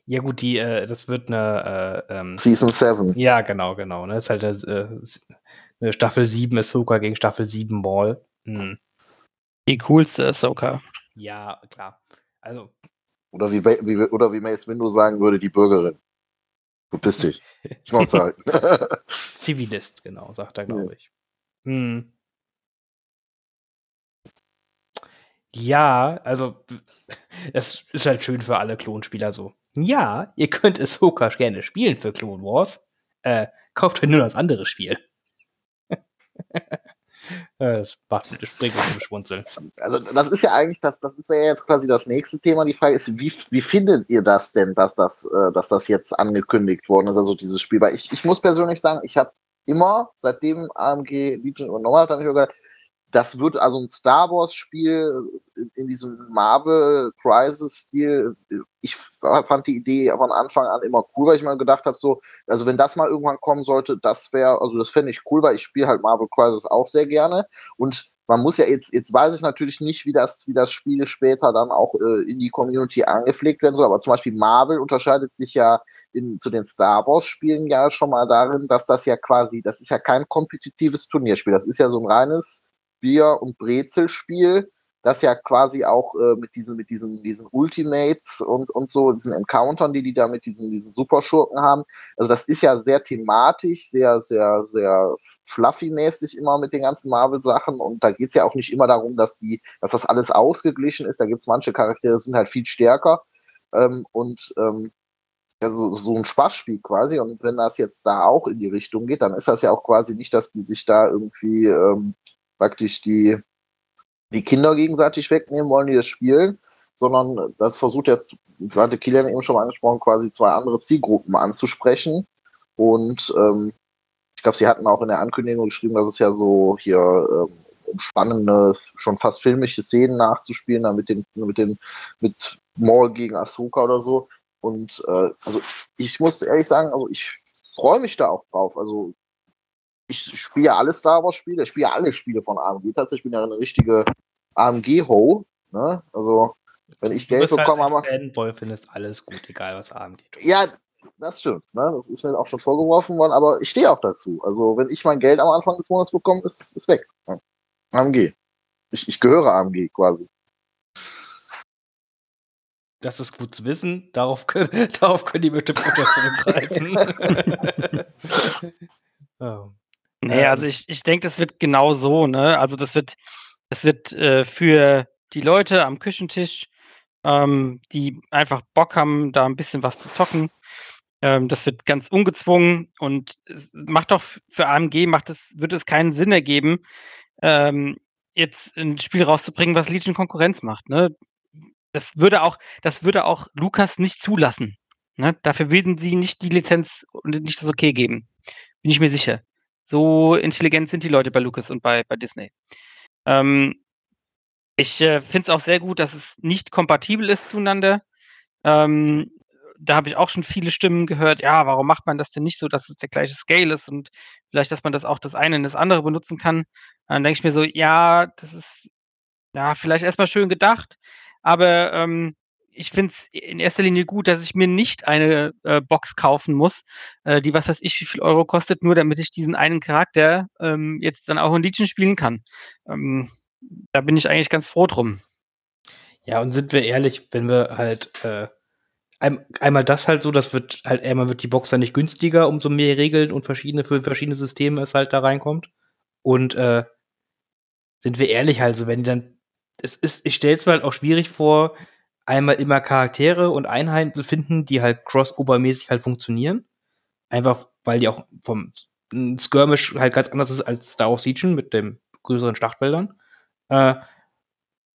Ja, gut, die, äh, das wird eine äh, ähm, Season 7. Ja, genau, genau. Ne? Das ist halt eine, äh, eine Staffel 7 Ahsoka gegen Staffel 7 Maul. Hm. Die coolste Ahsoka. Ja, klar. Also, Oder wie, wie, oder wie Mace Windu sagen würde, die Bürgerin. Du bist dich. [laughs] Schnauze halten. [laughs] Zivilist, genau, sagt er, glaube ich. Hm. Ja, also [laughs] es ist halt schön für alle Klonspieler so. Ja, ihr könnt es Ahsoka gerne spielen für Clone Wars. Äh, kauft euch nur das andere Spiel. Das macht springt zum Schmunzeln. Also das ist ja eigentlich das, das wäre ja jetzt quasi das nächste Thema. Die Frage ist, wie, wie findet ihr das denn, dass das, äh, dass das jetzt angekündigt worden ist, also dieses Spiel? Weil ich, ich muss persönlich sagen, ich habe immer, seitdem AMG Legion übernommen hat, habe ich mir gedacht, das wird also ein Star Wars Spiel in, diesem Marvel Crisis Stil. Ich fand die Idee von Anfang an immer cool, weil ich mal gedacht habe, so, also wenn das mal irgendwann kommen sollte, das wäre, also das fände ich cool, weil ich spiele halt Marvel Crisis auch sehr gerne. Und man muss ja jetzt, jetzt weiß ich natürlich nicht, wie das, wie das Spiel später dann auch äh, in die Community angepflegt werden soll, aber zum Beispiel Marvel unterscheidet sich ja in, zu den Star Wars Spielen ja schon mal darin, dass das ja quasi, das ist ja kein kompetitives Turnierspiel, das ist ja so ein reines Bier- und Brezelspiel, das ja quasi auch äh, mit diesen, mit diesen, diesen Ultimates und, und so, diesen Encountern, die die da mit diesen, diesen Superschurken haben. Also das ist ja sehr thematisch, sehr, sehr, sehr fluffy-mäßig immer mit den ganzen Marvel-Sachen und da geht es ja auch nicht immer darum, dass die, dass das alles ausgeglichen ist. Da gibt es manche Charaktere, die sind halt viel stärker. Ähm, und ähm, also so ein Spaßspiel quasi. Und wenn das jetzt da auch in die Richtung geht, dann ist das ja auch quasi nicht, dass die sich da irgendwie ähm, praktisch die, die Kinder gegenseitig wegnehmen wollen, die das spielen, sondern das versucht jetzt, hatte Kilian eben schon mal angesprochen, quasi zwei andere Zielgruppen anzusprechen. Und ähm, ich glaube, sie hatten auch in der Ankündigung geschrieben, dass es ja so hier ähm, um spannende, schon fast filmische Szenen nachzuspielen, da mit den, mit den, mit Maul gegen Asuka oder so. Und äh, also ich muss ehrlich sagen, also ich freue mich da auch drauf. Also ich spiele ja alle Star Wars Spiele, ich spiele ja alle Spiele von AMG. Tatsächlich bin ja eine richtige AMG-Ho. Ne? Also, wenn ich Geld halt bekomme, halt Fanboy findest alles gut, egal was AMG tut. Ja, das stimmt. Ne? Das ist mir auch schon vorgeworfen worden, aber ich stehe auch dazu. Also, wenn ich mein Geld am Anfang des Monats bekomme, ist es weg. Ne? AMG. Ich, ich gehöre AMG quasi. Das ist gut zu wissen. Darauf können, [laughs] darauf können die bitte zurückgreifen. [laughs] [laughs] oh. Nee, also ich, ich denke, das wird genau so, ne? Also das wird, das wird äh, für die Leute am Küchentisch, ähm, die einfach Bock haben, da ein bisschen was zu zocken. Ähm, das wird ganz ungezwungen und macht doch für AMG macht es, wird es keinen Sinn ergeben, ähm, jetzt ein Spiel rauszubringen, was Legion Konkurrenz macht. Ne? Das würde auch, das würde auch Lukas nicht zulassen. Ne? Dafür würden sie nicht die Lizenz und nicht das Okay geben. Bin ich mir sicher. So intelligent sind die Leute bei Lucas und bei, bei Disney. Ähm, ich äh, finde es auch sehr gut, dass es nicht kompatibel ist zueinander. Ähm, da habe ich auch schon viele Stimmen gehört, ja, warum macht man das denn nicht so, dass es der gleiche Scale ist und vielleicht, dass man das auch das eine und das andere benutzen kann. Dann denke ich mir so, ja, das ist ja vielleicht erstmal schön gedacht, aber ähm, ich finde es in erster Linie gut, dass ich mir nicht eine äh, Box kaufen muss, äh, die was weiß ich, wie viel Euro kostet, nur damit ich diesen einen Charakter ähm, jetzt dann auch in Legion spielen kann. Ähm, da bin ich eigentlich ganz froh drum. Ja, und sind wir ehrlich, wenn wir halt äh, ein, einmal das halt so, das wird halt einmal wird die Box dann nicht günstiger, umso mehr Regeln und verschiedene für verschiedene Systeme es halt da reinkommt. Und äh, sind wir ehrlich, also wenn die dann, es ist, ich stelle es mir halt auch schwierig vor, einmal immer Charaktere und Einheiten zu finden, die halt crossover-mäßig halt funktionieren. Einfach, weil die auch vom Skirmish halt ganz anders ist als Star of Legion mit den größeren Schlachtfeldern. Äh,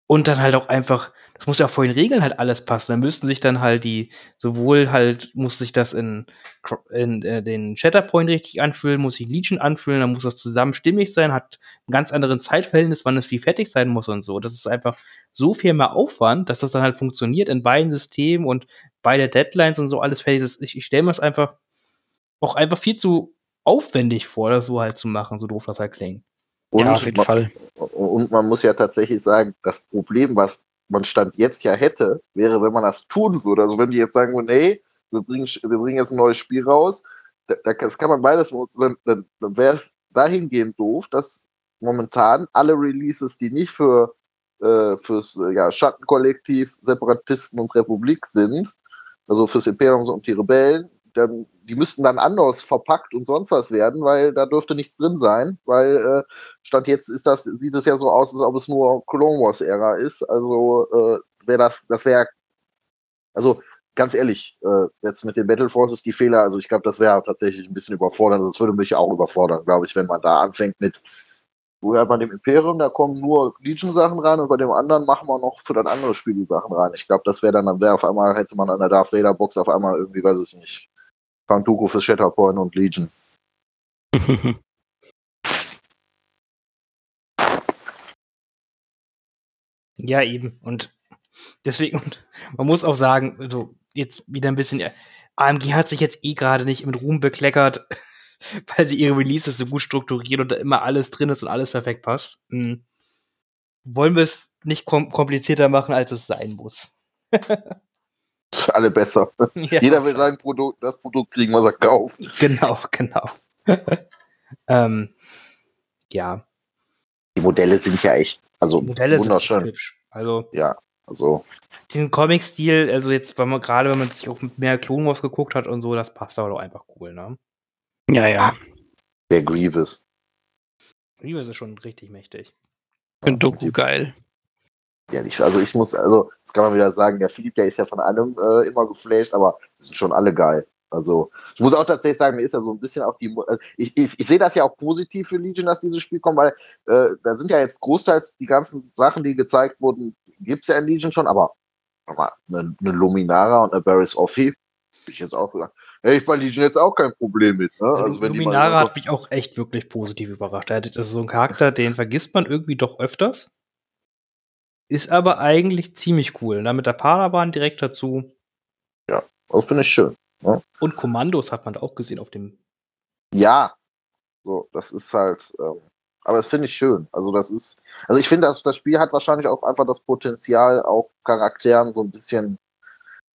und dann halt auch einfach, das muss ja vor den Regeln halt alles passen. Dann müssten sich dann halt die, sowohl halt, muss sich das in, in äh, den Shatterpoint richtig anfühlen, muss sich Legion anfühlen, dann muss das zusammen stimmig sein, hat einen ganz anderen Zeitverhältnis, wann es wie fertig sein muss und so. Das ist einfach so viel mehr Aufwand, dass das dann halt funktioniert in beiden Systemen und beide Deadlines und so alles fertig ist. Ich, ich stelle mir das einfach auch einfach viel zu aufwendig vor, das so halt zu machen, so doof das halt klingt. Und ja, auf jeden man, Fall. Und man muss ja tatsächlich sagen, das Problem, was man Stand jetzt ja hätte, wäre, wenn man das tun würde. Also wenn die jetzt sagen, nee, wir bringen, wir bringen jetzt ein neues Spiel raus, da, das kann man beides dann, dann, dann wäre es dahingehend doof, dass momentan alle Releases, die nicht für äh, fürs äh, ja, Schattenkollektiv, Separatisten und Republik sind, also fürs Imperium und die Rebellen, dann, die müssten dann anders verpackt und sonst was werden, weil da dürfte nichts drin sein, weil äh, Stand jetzt ist das, sieht es ja so aus, als ob es nur Clone Wars Ära ist. Also äh, wäre das, das wäre, also ganz ehrlich, äh, jetzt mit den Battle Forces die Fehler, also ich glaube, das wäre tatsächlich ein bisschen überfordernd. Das würde mich auch überfordern, glaube ich, wenn man da anfängt mit Woher bei dem Imperium, da kommen nur Legion-Sachen rein und bei dem anderen machen wir noch für das andere Spiel die Sachen rein. Ich glaube, das wäre dann, dann wäre auf einmal, hätte man an der Darth Vader-Box auf einmal irgendwie, weiß ich nicht, Dooku für Shatterpoint und Legion. [laughs] ja, eben. Und deswegen, man muss auch sagen, so jetzt wieder ein bisschen, AMG hat sich jetzt eh gerade nicht mit Ruhm bekleckert, [laughs] weil sie ihre Releases so gut strukturieren und da immer alles drin ist und alles perfekt passt. Mhm. Wollen wir es nicht kom komplizierter machen, als es sein muss? [laughs] [laughs] Für alle besser. [laughs] Ja. Jeder will sein Produkt, das Produkt kriegen, was er kauft. [laughs] Genau, genau. ähm, ja. Die Modelle sind ja echt, also Modelle wunderschön. Sind hübsch. Also ja, also diesen Comic-Stil, also jetzt, wenn man gerade, wenn man sich auch mehr Clone Wars geguckt hat und so, das passt aber doch einfach cool, ne? Ja, ja. Der Grievous. Grievous ist schon richtig mächtig. Ich finde Doku geil. Ja, ich, also ich muss, also, das kann man wieder sagen, der Philipp, der ist ja von allem äh, immer geflasht, aber die sind schon alle geil. Also, ich muss auch tatsächlich sagen, mir ist ja so ein bisschen auch die. Also ich, ich, ich sehe das ja auch positiv für Legion, dass dieses Spiel kommt, weil äh, da sind ja jetzt großteils die ganzen Sachen, die gezeigt wurden, gibt es ja in Legion schon, aber eine, eine Luminara und eine Barris Offi, ich jetzt auch gesagt, hätte ich bei Legion jetzt auch kein Problem mit. Ne? Also, wenn Luminara hat mich auch echt wirklich positiv überrascht. Das ist so ein Charakter, den vergisst man irgendwie doch öfters. Ist aber eigentlich ziemlich cool. Da mit der Parabahn direkt dazu. Ja, das finde ich schön. Ne? Und Kommandos hat man da auch gesehen auf dem. Ja, so, das ist halt. Ähm, aber das finde ich schön. Also, das ist. Also, ich finde, das, das Spiel hat wahrscheinlich auch einfach das Potenzial, auch Charakteren so ein bisschen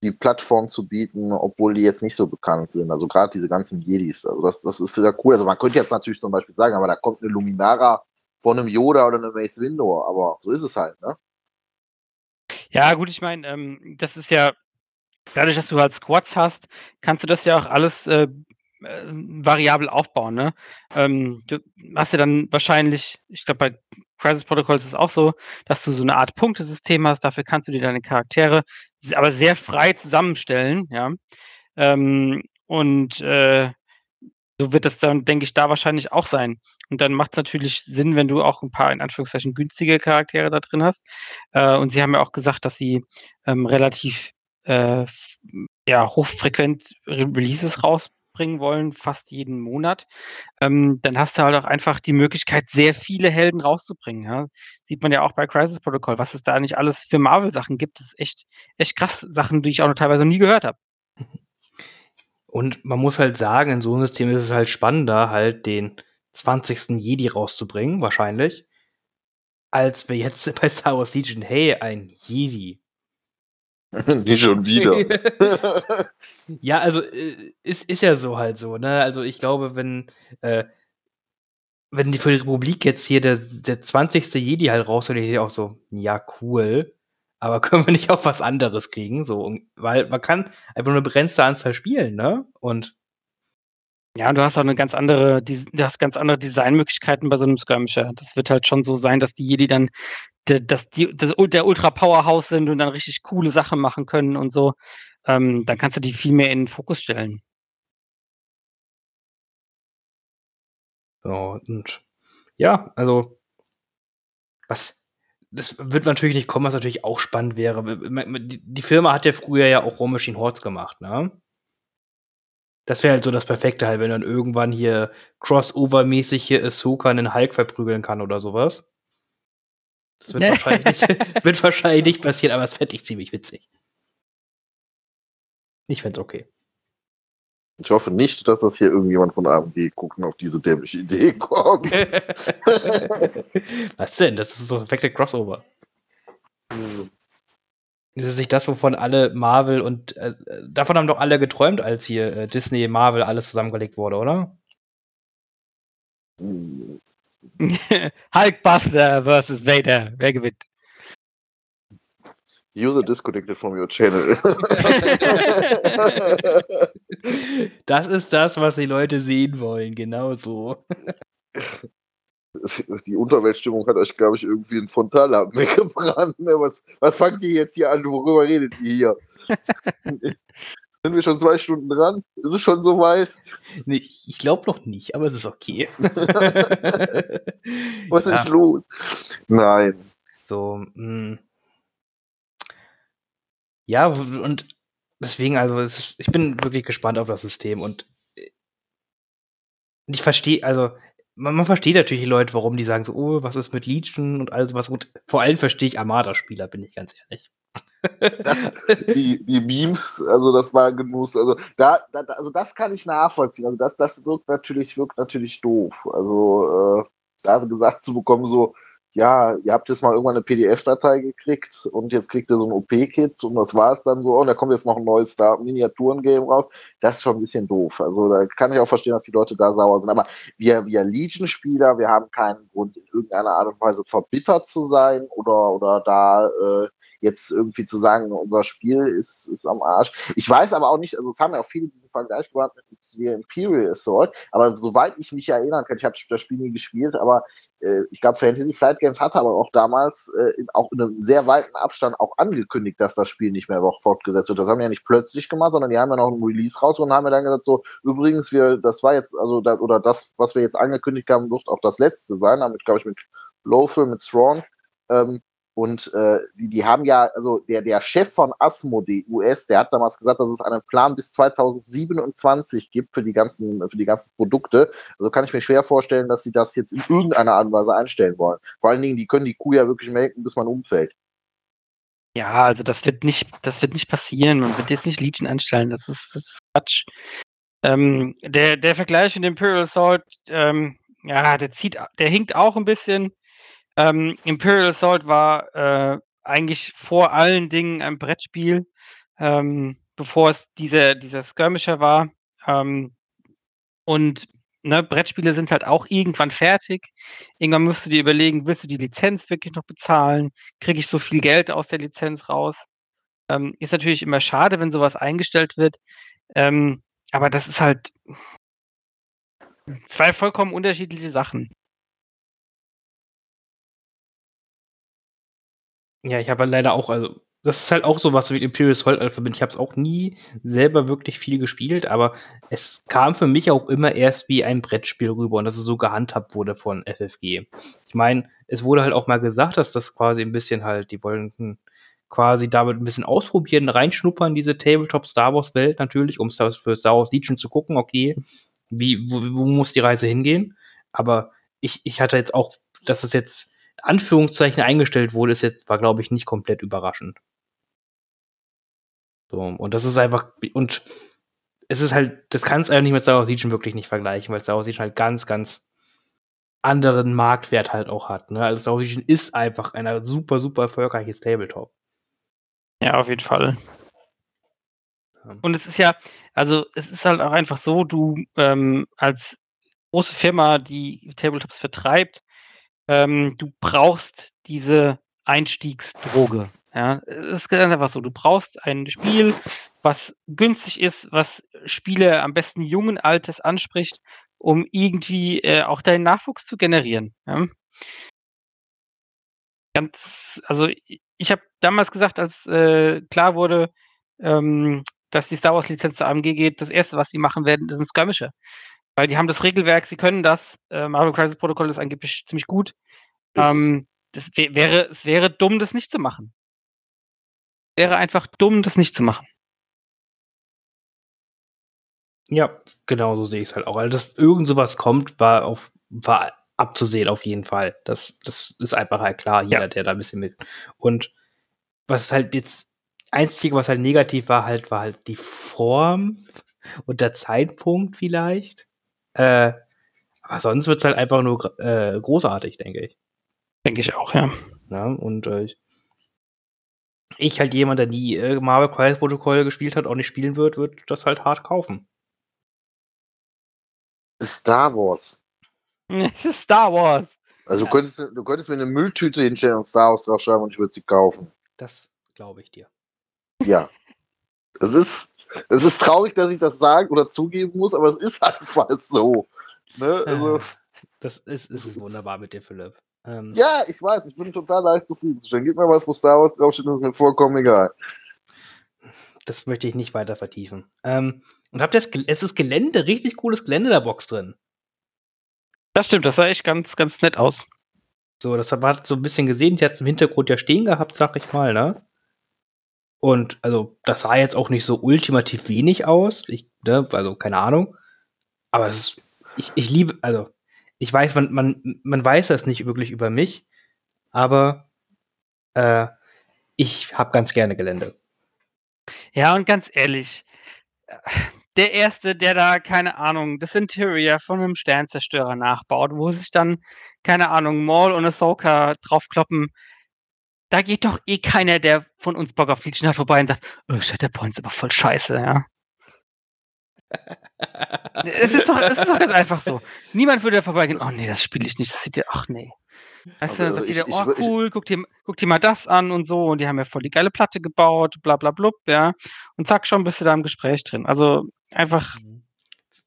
die Plattform zu bieten, obwohl die jetzt nicht so bekannt sind. Also gerade diese ganzen Jedis. Also das, das ist wieder cool. Also man könnte jetzt natürlich zum Beispiel sagen, aber da kommt eine Luminara von einem Yoda oder einem Mace Window, aber so ist es halt, ne? Ja, gut, ich meine, ähm, das ist ja, dadurch, dass du halt Squads hast, kannst du das ja auch alles äh, äh, variabel aufbauen. Ne? Ähm, du hast ja dann wahrscheinlich, ich glaube, bei Crisis Protocols ist es auch so, dass du so eine Art Punktesystem hast. Dafür kannst du dir deine Charaktere aber sehr frei zusammenstellen. Ja? Ähm, und äh, so wird es dann, denke ich, da wahrscheinlich auch sein. Und dann macht es natürlich Sinn, wenn du auch ein paar in Anführungszeichen günstige Charaktere da drin hast. Äh, und sie haben ja auch gesagt, dass sie ähm, relativ äh, ja, hochfrequent Re Releases rausbringen wollen, fast jeden Monat. Ähm, dann hast du halt auch einfach die Möglichkeit, sehr viele Helden rauszubringen. Ja? Sieht man ja auch bei Crisis Protocol, was es da nicht alles für Marvel-Sachen gibt. Das ist echt, echt krass. Sachen, die ich auch noch teilweise nie gehört habe. Und man muss halt sagen, in so einem System ist es halt spannender, halt den 20. Jedi rauszubringen, wahrscheinlich, als wir jetzt [laughs] bei Star Wars Legion, hey, ein Jedi. [laughs] Nicht schon wieder. [laughs] ja, also äh, ist, ist ja so halt so, ne? Also ich glaube, wenn, äh, wenn die für die Republik jetzt hier der, der 20. Jedi halt rausholt, ich auch so, ja, cool aber [laughs] können wir nicht auch was anderes kriegen? So, weil man kann einfach nur eine begrenzte Anzahl spielen, ne? Und ja, du hast auch eine ganz andere, du hast ganz andere Designmöglichkeiten bei so einem Skirmisher. Das wird halt schon so sein, dass die Jedi dann der, dass die, das, der Ultra Powerhouse sind und dann richtig coole Sachen machen können und so. Ähm, dann kannst du die viel mehr in den Fokus stellen. So, und ja, also was das wird natürlich nicht kommen, was natürlich auch spannend wäre. Die Firma hat ja früher ja auch Raw Machine Hordes gemacht, ne? Das wäre halt so das Perfekte halt, wenn dann irgendwann hier Crossover-mäßig hier Ahsoka einen Hulk verprügeln kann oder sowas. Das wird, wahrscheinlich, nicht, [laughs] [laughs] wird wahrscheinlich nicht passieren, aber es fände ich ziemlich witzig. Ich fände es okay. Ich hoffe nicht, dass das hier irgendjemand von AMG gucken auf diese dämliche Idee [laughs] kommt. Was denn? Das ist so ein perfekter Crossover. Hm. Das ist nicht das, wovon alle Marvel und äh, davon haben doch alle geträumt, als hier äh, Disney, Marvel alles zusammengelegt wurde, oder? [laughs] Hulkbuster versus Vader. Wer gewinnt? User disconnected from your channel. [laughs] das ist das, was die Leute sehen wollen, genau so. [laughs] Die Unterweltstimmung hat euch, glaube ich, irgendwie ein Frontallappen weggebrannt. Ne? Was, was fangt ihr jetzt hier an? Worüber redet ihr hier? [laughs] Sind wir schon zwei Stunden dran? Ist es schon so weit? Nee, ich glaube noch nicht, aber es ist okay. Was ja. ist los? Nein. So, mh. Ja, und deswegen, also, ist, ich bin wirklich gespannt auf das System und ich verstehe, also, man, man, versteht natürlich die Leute, warum die sagen so, oh, was ist mit Legion und alles was. Und vor allem verstehe ich Armada-Spieler, bin ich ganz ehrlich. Das, die, die Memes, also das war Genuss. Also da, da, also das kann ich nachvollziehen. Also das, das wirkt natürlich, wirkt natürlich doof. Also äh, da gesagt zu bekommen, so, ja, ihr habt jetzt mal irgendwann eine PDF-Datei gekriegt und jetzt kriegt ihr so ein OP-Kit und das war es dann so, und da kommt jetzt noch ein neues Miniaturen-Game raus. Das ist schon ein bisschen doof. Also da kann ich auch verstehen, dass die Leute da sauer sind. Aber wir, wir Legion-Spieler, wir haben keinen Grund, in irgendeiner Art und Weise verbittert zu sein oder, oder da äh, jetzt irgendwie zu sagen, unser Spiel ist, ist am Arsch. Ich weiß aber auch nicht, also es haben ja auch viele diesen Vergleich gemacht mit der Imperial Assault, aber soweit ich mich erinnern kann, ich habe das Spiel nie gespielt, aber äh, ich glaube, Fantasy Flight Games hatte aber auch damals äh, auch in einem sehr weiten Abstand auch angekündigt, dass das Spiel nicht mehr fortgesetzt wird. Das haben wir ja nicht plötzlich gemacht, sondern die haben ja noch ein Release raus und haben ja dann gesagt, so, übrigens, wir, das war jetzt, also, da, oder das, was wir jetzt angekündigt haben, wird auch das letzte sein, damit, glaube ich, mit Lowfill, mit Thrawn. Ähm, und äh, die, die haben ja, also der, der Chef von Asmodee US, der hat damals gesagt, dass es einen Plan bis 2027 gibt für die ganzen, für die ganzen Produkte. Also kann ich mir schwer vorstellen, dass sie das jetzt in irgendeiner Art und Weise einstellen wollen. Vor allen Dingen, die können die Kuh ja wirklich melken, bis man umfällt. Ja, also das wird nicht, das wird nicht passieren. Man wird jetzt nicht Legion anstellen. Das ist, das ist Quatsch. Ähm, der, der Vergleich mit Imperial Assault, ähm, ja, der zieht, der hinkt auch ein bisschen. Ähm, Imperial Assault war äh, eigentlich vor allen Dingen ein Brettspiel, ähm, bevor es dieser, dieser Skirmisher war. Ähm, und ne, Brettspiele sind halt auch irgendwann fertig. Irgendwann musst du dir überlegen, willst du die Lizenz wirklich noch bezahlen? Kriege ich so viel Geld aus der Lizenz raus? Ähm, ist natürlich immer schade, wenn sowas eingestellt wird. Ähm, aber das ist halt zwei vollkommen unterschiedliche Sachen. Ja, ich habe halt leider auch, also das ist halt auch so was wie Imperial Assault Alphabet. Ich habe es auch nie selber wirklich viel gespielt, aber es kam für mich auch immer erst wie ein Brettspiel rüber und dass es so gehandhabt wurde von FFG. Ich meine, es wurde halt auch mal gesagt, dass das quasi ein bisschen halt, die wollten quasi damit ein bisschen ausprobieren, reinschnuppern, diese Tabletop Star Wars Welt natürlich, um für Star Wars Legion zu gucken, okay, wie, wo, wo muss die Reise hingehen? Aber ich, ich hatte jetzt auch, dass es jetzt Anführungszeichen eingestellt wurde, ist jetzt, war, glaube ich, nicht komplett überraschend. So, und das ist einfach, und es ist halt, das kannst du nicht mit Star Wars Legion wirklich nicht vergleichen, weil Star Wars Legion halt ganz, ganz anderen Marktwert halt auch hat. Ne? Also Star Wars Legion ist einfach ein super, super erfolgreiches Tabletop. Ja, auf jeden Fall. Und es ist ja, also es ist halt auch einfach so, du ähm, als große Firma, die Tabletops vertreibt, ähm, du brauchst diese Einstiegsdroge. Ja, es ist ganz einfach so. Du brauchst ein Spiel, was günstig ist, was Spiele am besten jungen Alters anspricht, um irgendwie äh, auch deinen Nachwuchs zu generieren. Ja? Ganz, also ich habe damals gesagt, als äh, klar wurde, ähm, dass die Star Wars Lizenz zur AMG geht, das erste, was sie machen werden, ist ein Skirmisher. Weil die haben das Regelwerk, sie können das. Äh, Marvel Crisis Protocol ist angeblich ziemlich gut. Ähm, das wäre, es wäre dumm, das nicht zu machen. Wäre einfach dumm, das nicht zu machen. Ja, genau so sehe ich es halt auch. Also, dass irgend sowas kommt, war auf, war abzusehen auf jeden Fall. Das, das ist einfach halt klar, jeder, ja. der da ein bisschen mit. Und was halt jetzt, einzige, was halt negativ war, halt, war halt die Form und der Zeitpunkt vielleicht. Äh, aber sonst wird's halt einfach nur äh, großartig, denke ich. Denke ich auch, ja. ja und äh, ich halt jemand, der nie äh, Marvel Crisis Protocol gespielt hat, auch nicht spielen wird, wird das halt hart kaufen. Star Wars. [laughs] Es ist Star Wars. Also du, könntest, du könntest mir eine Mülltüte hinstellen und Star Wars draufschreiben und ich würde sie kaufen. Das Glaube ich dir. Ja. Es ist, es ist traurig, dass ich das sagen oder zugeben muss, aber es ist einfach so. Ne? Also, das ist, ist wunderbar mit dir, Philipp. Ähm, ja, ich weiß, ich bin total leicht zufrieden. Gib mir was, wo Star Wars draufsteht, das ist mir vollkommen egal. Das möchte ich nicht weiter vertiefen. Ähm, und habt ihr das, es ist Gelände, richtig cooles Gelände der Box drin. Das stimmt, das sah echt ganz, ganz nett aus. So, das war so ein bisschen gesehen, die hat es im Hintergrund ja stehen gehabt, sag ich mal, ne? Und also, das sah jetzt auch nicht so ultimativ wenig aus. Ich, ne, also, keine Ahnung. Aber ist, ich, ich liebe, also, ich weiß, man, man, man weiß das nicht wirklich über mich, aber äh, ich habe ganz gerne Gelände. Ja, und ganz ehrlich, der Erste, der da, keine Ahnung, das Interior von einem Sternzerstörer nachbaut, wo sich dann, keine Ahnung, Maul und Ahsoka draufkloppen, da geht doch eh keiner, der von uns Bock auf Legion hat, vorbei und sagt, oh, Shatterpoint ist aber voll scheiße, ja. [laughs] es, ist doch, es ist doch ganz einfach so. Niemand würde da vorbeigehen, oh nee, das spiele ich nicht, das sieht ja, ach nee. Weißt also, du, sagt jeder, oh cool, guck dir, guck dir mal das an und so, und die haben ja voll die geile Platte gebaut, bla bla blub, ja. Und zack, schon bist du da im Gespräch drin. Also einfach. Mhm.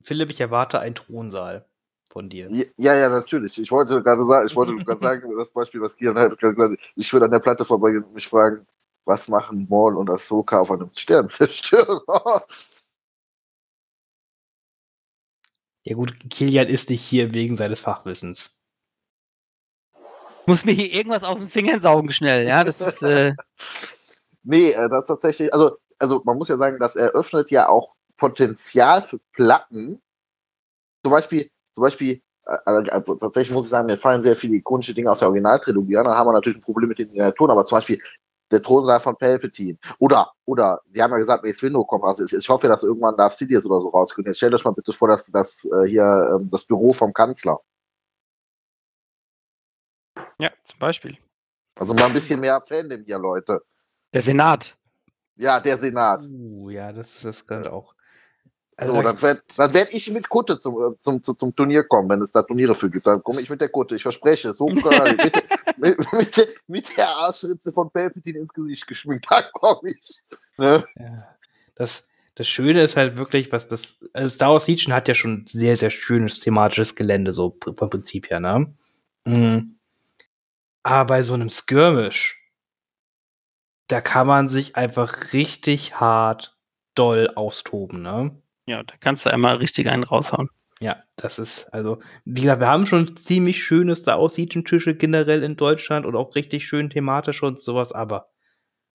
Philipp, ich erwarte einen Thronsaal von dir. Ja, ja, natürlich. Ich wollte gerade sagen, ich wollte gerade sagen, [laughs] das Beispiel, was Kian hat gesagt, ich würde an der Platte vorbeigehen und mich fragen, was machen Maul und Ahsoka auf einem Sternzerstörer? [laughs] Ja gut, Kilian ist nicht hier wegen seines Fachwissens. Ich muss mir hier irgendwas aus den Fingern saugen schnell, ja, das ist, äh [laughs] Nee, äh, das ist tatsächlich, also, also man muss ja sagen, das eröffnet ja auch Potenzial für Platten. Zum Beispiel, zum Beispiel, äh, also tatsächlich muss ich sagen, mir fallen sehr viele ikonische Dinge aus der Originaltrilogie an. Dann haben wir natürlich ein Problem mit den Miniaturen, aber zum Beispiel der Thronsaal von Palpatine. Oder, oder, sie haben ja gesagt, Mace Window kommt. Also ich, ich hoffe, dass irgendwann Darth Sidious oder so rauskommt. Jetzt stellt euch mal bitte vor, dass das äh, hier ähm, das Büro vom Kanzler. Ja, zum Beispiel. Also mal ein bisschen mehr Fandom hier, Leute. Der Senat. Ja, der Senat. Uh, ja, das, das könnte auch. Also so, dann werde werd ich mit Kutte zum, äh, zum, zum, zum, Turnier kommen, wenn es da Turniere für gibt. Dann komme ich mit der Kutte, ich verspreche. So [laughs] mit, mit, mit, der, mit der Arschritze von Palpatine ins Gesicht geschminkt. Da komme ich. Ne? Ja. Das, das Schöne ist halt wirklich, was das. Also Star Wars Legion hat ja schon sehr, sehr schönes thematisches Gelände, so vom Prinzip her, ne? Mhm. Aber bei so einem Skirmish, da kann man sich einfach richtig hart doll austoben, ne? Ja, da kannst du einmal richtig einen raushauen. Ja, das ist, also, wie gesagt, wir haben schon ziemlich schöne Star Tische generell in Deutschland und auch richtig schön thematisch und sowas, aber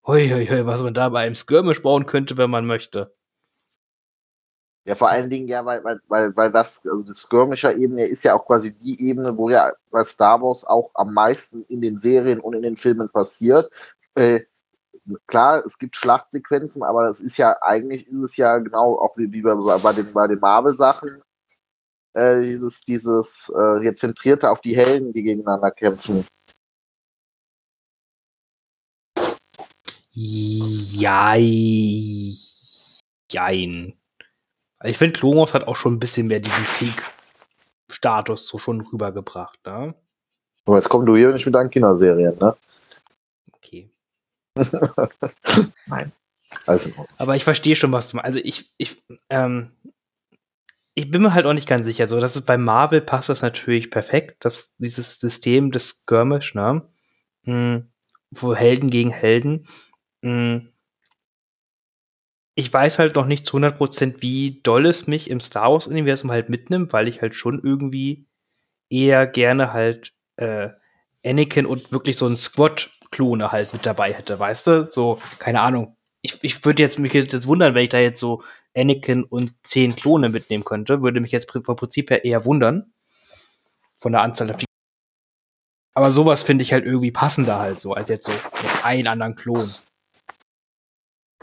hoi, hoi, hoi, was man da bei einem Skirmish bauen könnte, wenn man möchte. Ja, vor allen Dingen, ja, weil, weil, weil, weil das, also das Skirmisher-Ebene ist ja auch quasi die Ebene, wo ja bei Star Wars auch am meisten in den Serien und in den Filmen passiert. Äh, klar, es gibt Schlachtsequenzen, aber das ist ja, eigentlich ist es ja genau auch wie, wie bei, bei den, bei den Marvel-Sachen, äh, dieses, dieses äh, hier zentrierte auf die Helden, die gegeneinander kämpfen. Jein. Jein. Ich finde, Klomos hat auch schon ein bisschen mehr diesen Krieg-Status so schon rübergebracht, ne? Aber jetzt komm du hier nicht mit deinen Kinderserien, ne? Okay. [laughs] Nein. Also. Aber ich verstehe schon, was du meinst. Also ich, ich, ähm, ich bin mir halt auch nicht ganz sicher. So, das ist bei Marvel passt das natürlich perfekt, dass dieses System des Skirmish, ne? Hm, wo Helden gegen Helden. Hm, ich weiß halt noch nicht zu 100%, wie doll es mich im Star Wars-Universum halt mitnimmt, weil ich halt schon irgendwie eher gerne halt äh, Anakin und wirklich so ein Squad-Klone halt mit dabei hätte, weißt du? So, keine Ahnung. Ich, ich würde jetzt mich jetzt wundern, wenn ich da jetzt so Anakin und zehn Klone mitnehmen könnte. Würde mich jetzt vom Prinzip her eher wundern. Von der Anzahl der Figuren. Aber sowas finde ich halt irgendwie passender halt so, als jetzt so mit einen anderen Klon.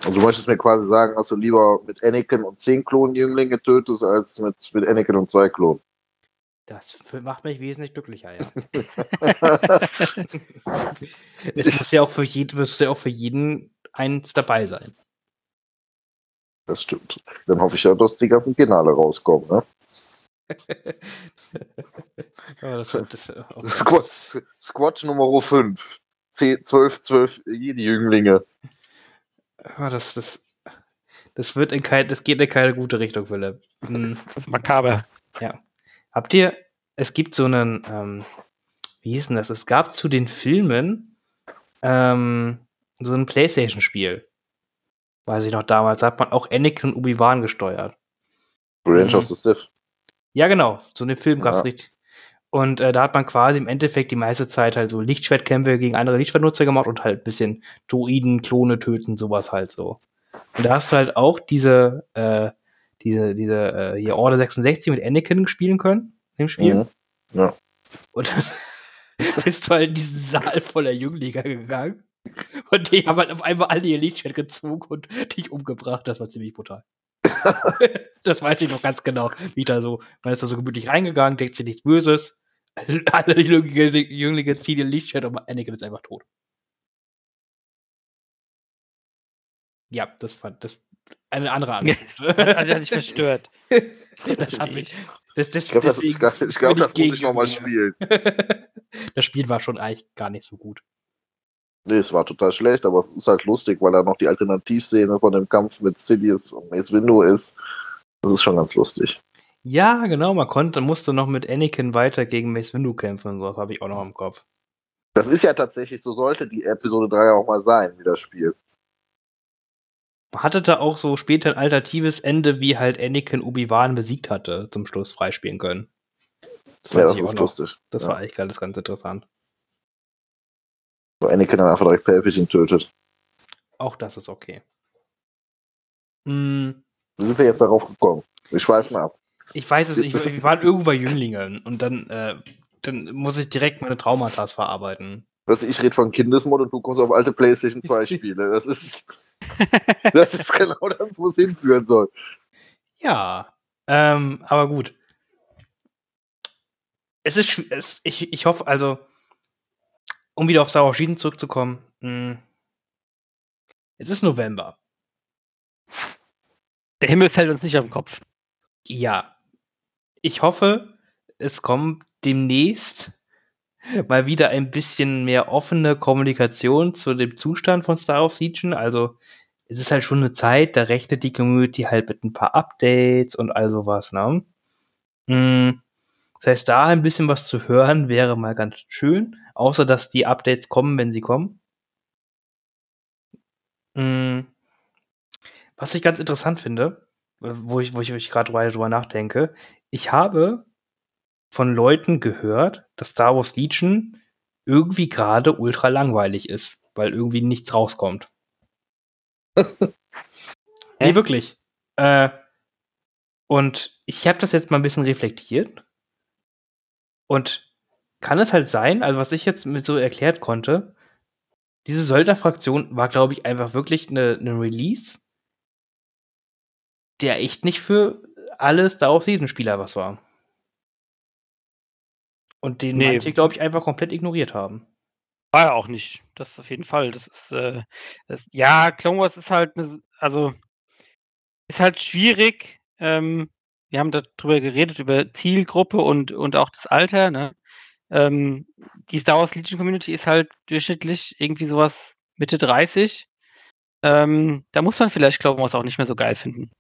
Also du möchtest mir quasi sagen, dass du lieber mit Anakin und zehn Klonjünglinge tötest, als mit, mit Anakin und zwei Klonen. Das macht mich wesentlich glücklicher, ja. [laughs] es muss ja auch für jeden, muss ja auch für jeden eins dabei sein. Das stimmt. Dann hoffe ich ja, dass die ganzen Finale rauskommen, ne? [laughs] ja, das, das, oh, [laughs] Squad, Squad Nummer 5. 10, 12, 12 Jedi-Jünglinge. Ah, das, das, das wird in kein, das geht in keine gute Richtung, Philipp. Hm. Das ist makaber. Ja. Habt ihr, es gibt so einen, ähm, wie hieß denn das? Es gab zu den Filmen ähm, so ein Playstation-Spiel. Weiß ich noch damals, da hat man auch Anakin und Obi-Wan gesteuert. Revenge of the Sith. Ja, genau. So einen Film gab's Ja. richtig. Und äh, da hat man quasi im Endeffekt die meiste Zeit halt so Lichtschwertkämpfe gegen andere Lichtschwertnutzer gemacht und halt ein bisschen Druiden, Klone töten, sowas halt so. Und da hast du halt auch diese, äh, diese, diese, äh, hier Order 66 mit Anakin spielen können im Spiel. Mhm. Und dann [laughs] bist du halt in diesen Saal voller Jünglinge gegangen. Und die haben halt auf einmal alle ihr Lichtschwert gezogen und dich umgebracht. Das war ziemlich brutal. [laughs] das weiß ich noch ganz genau. Wie da so, man ist da so gemütlich reingegangen, denkt sich nichts Böses. [laughs] Alle Jünglinge, Jünglinge ziehen ihr Lichtschwert und Anakin ist einfach tot. Ja, das fand das eine andere Anekdote. Also, [laughs] hat dich verstört. [laughs] das hat mich. Das, das, Ich glaube, das, deswegen ich glaub, ich glaub, bin das muss ich nochmal spielen. [laughs] das Spiel war schon eigentlich gar nicht so gut. Nee, es war total schlecht, aber es ist halt lustig, weil da noch die Alternativszene von dem Kampf mit Sidious und Mace Windu ist. Das ist schon ganz lustig. Ja, genau, man konnte, musste noch mit Anakin weiter gegen Mace Windu kämpfen und so, habe ich auch noch im Kopf. Das ist ja tatsächlich, so sollte die Episode 3 auch mal sein, wie das Spiel. Hatte da auch so später ein alternatives Ende, wie halt Anakin Obi-Wan besiegt hatte, zum Schluss freispielen können. Das, Ja, das ist lustig. Das ja. war eigentlich alles ganz interessant. So Anakin dann einfach direkt Palpatine tötet. Auch das ist okay. Hm, Wie sind wir jetzt darauf gekommen? Wir schweifen ab. ich weiß es, ich, [laughs] wir waren irgendwo bei Jünglingen und dann, äh, dann muss ich direkt meine Traumata verarbeiten. Was, ich rede von Kindesmod und du kommst auf alte PlayStation 2 [laughs] Spiele. Das ist, [laughs] das ist genau das, wo es hinführen soll. Ja, ähm, aber gut. Es ist, es, ich, ich hoffe, also, um wieder auf Sauer Schienen zurückzukommen, mh, es ist November. Der Himmel fällt uns nicht auf den Kopf. Ja. Ich hoffe, es kommt demnächst mal wieder ein bisschen mehr offene Kommunikation zu dem Zustand von Star Wars Legion. Also, es ist halt schon eine Zeit, da rechnet die Community halt mit ein paar Updates und all sowas, ne? Mm, Das heißt, da ein bisschen was zu hören wäre mal ganz schön, außer dass die Updates kommen, wenn sie kommen. Mm, Was ich ganz interessant finde, wo ich, wo ich, wo ich gerade drüber nachdenke, ich habe von Leuten gehört, dass Star Wars Legion irgendwie gerade ultra langweilig ist, weil irgendwie nichts rauskommt. [laughs] nee, wirklich. Äh, und ich habe das jetzt mal ein bisschen reflektiert. Und kann es halt sein, also was ich jetzt mit so erklärt konnte, diese Söldnerfraktion war, glaube ich, einfach wirklich eine, eine Release, der echt nicht für alle Star Wars Season Spieler was war. Und den Nee. manche, glaube ich, einfach komplett ignoriert haben. War ja auch nicht. Das auf jeden Fall. Das ist, äh, das, ja, Clone Wars ist halt, ne, also, ist halt schwierig. Ähm, wir haben darüber geredet, über Zielgruppe und, und auch das Alter, ne? Ähm, die Star Wars Legion Community ist halt durchschnittlich irgendwie sowas Mitte 30. Ähm, da muss man vielleicht Clone Wars auch nicht mehr so geil finden.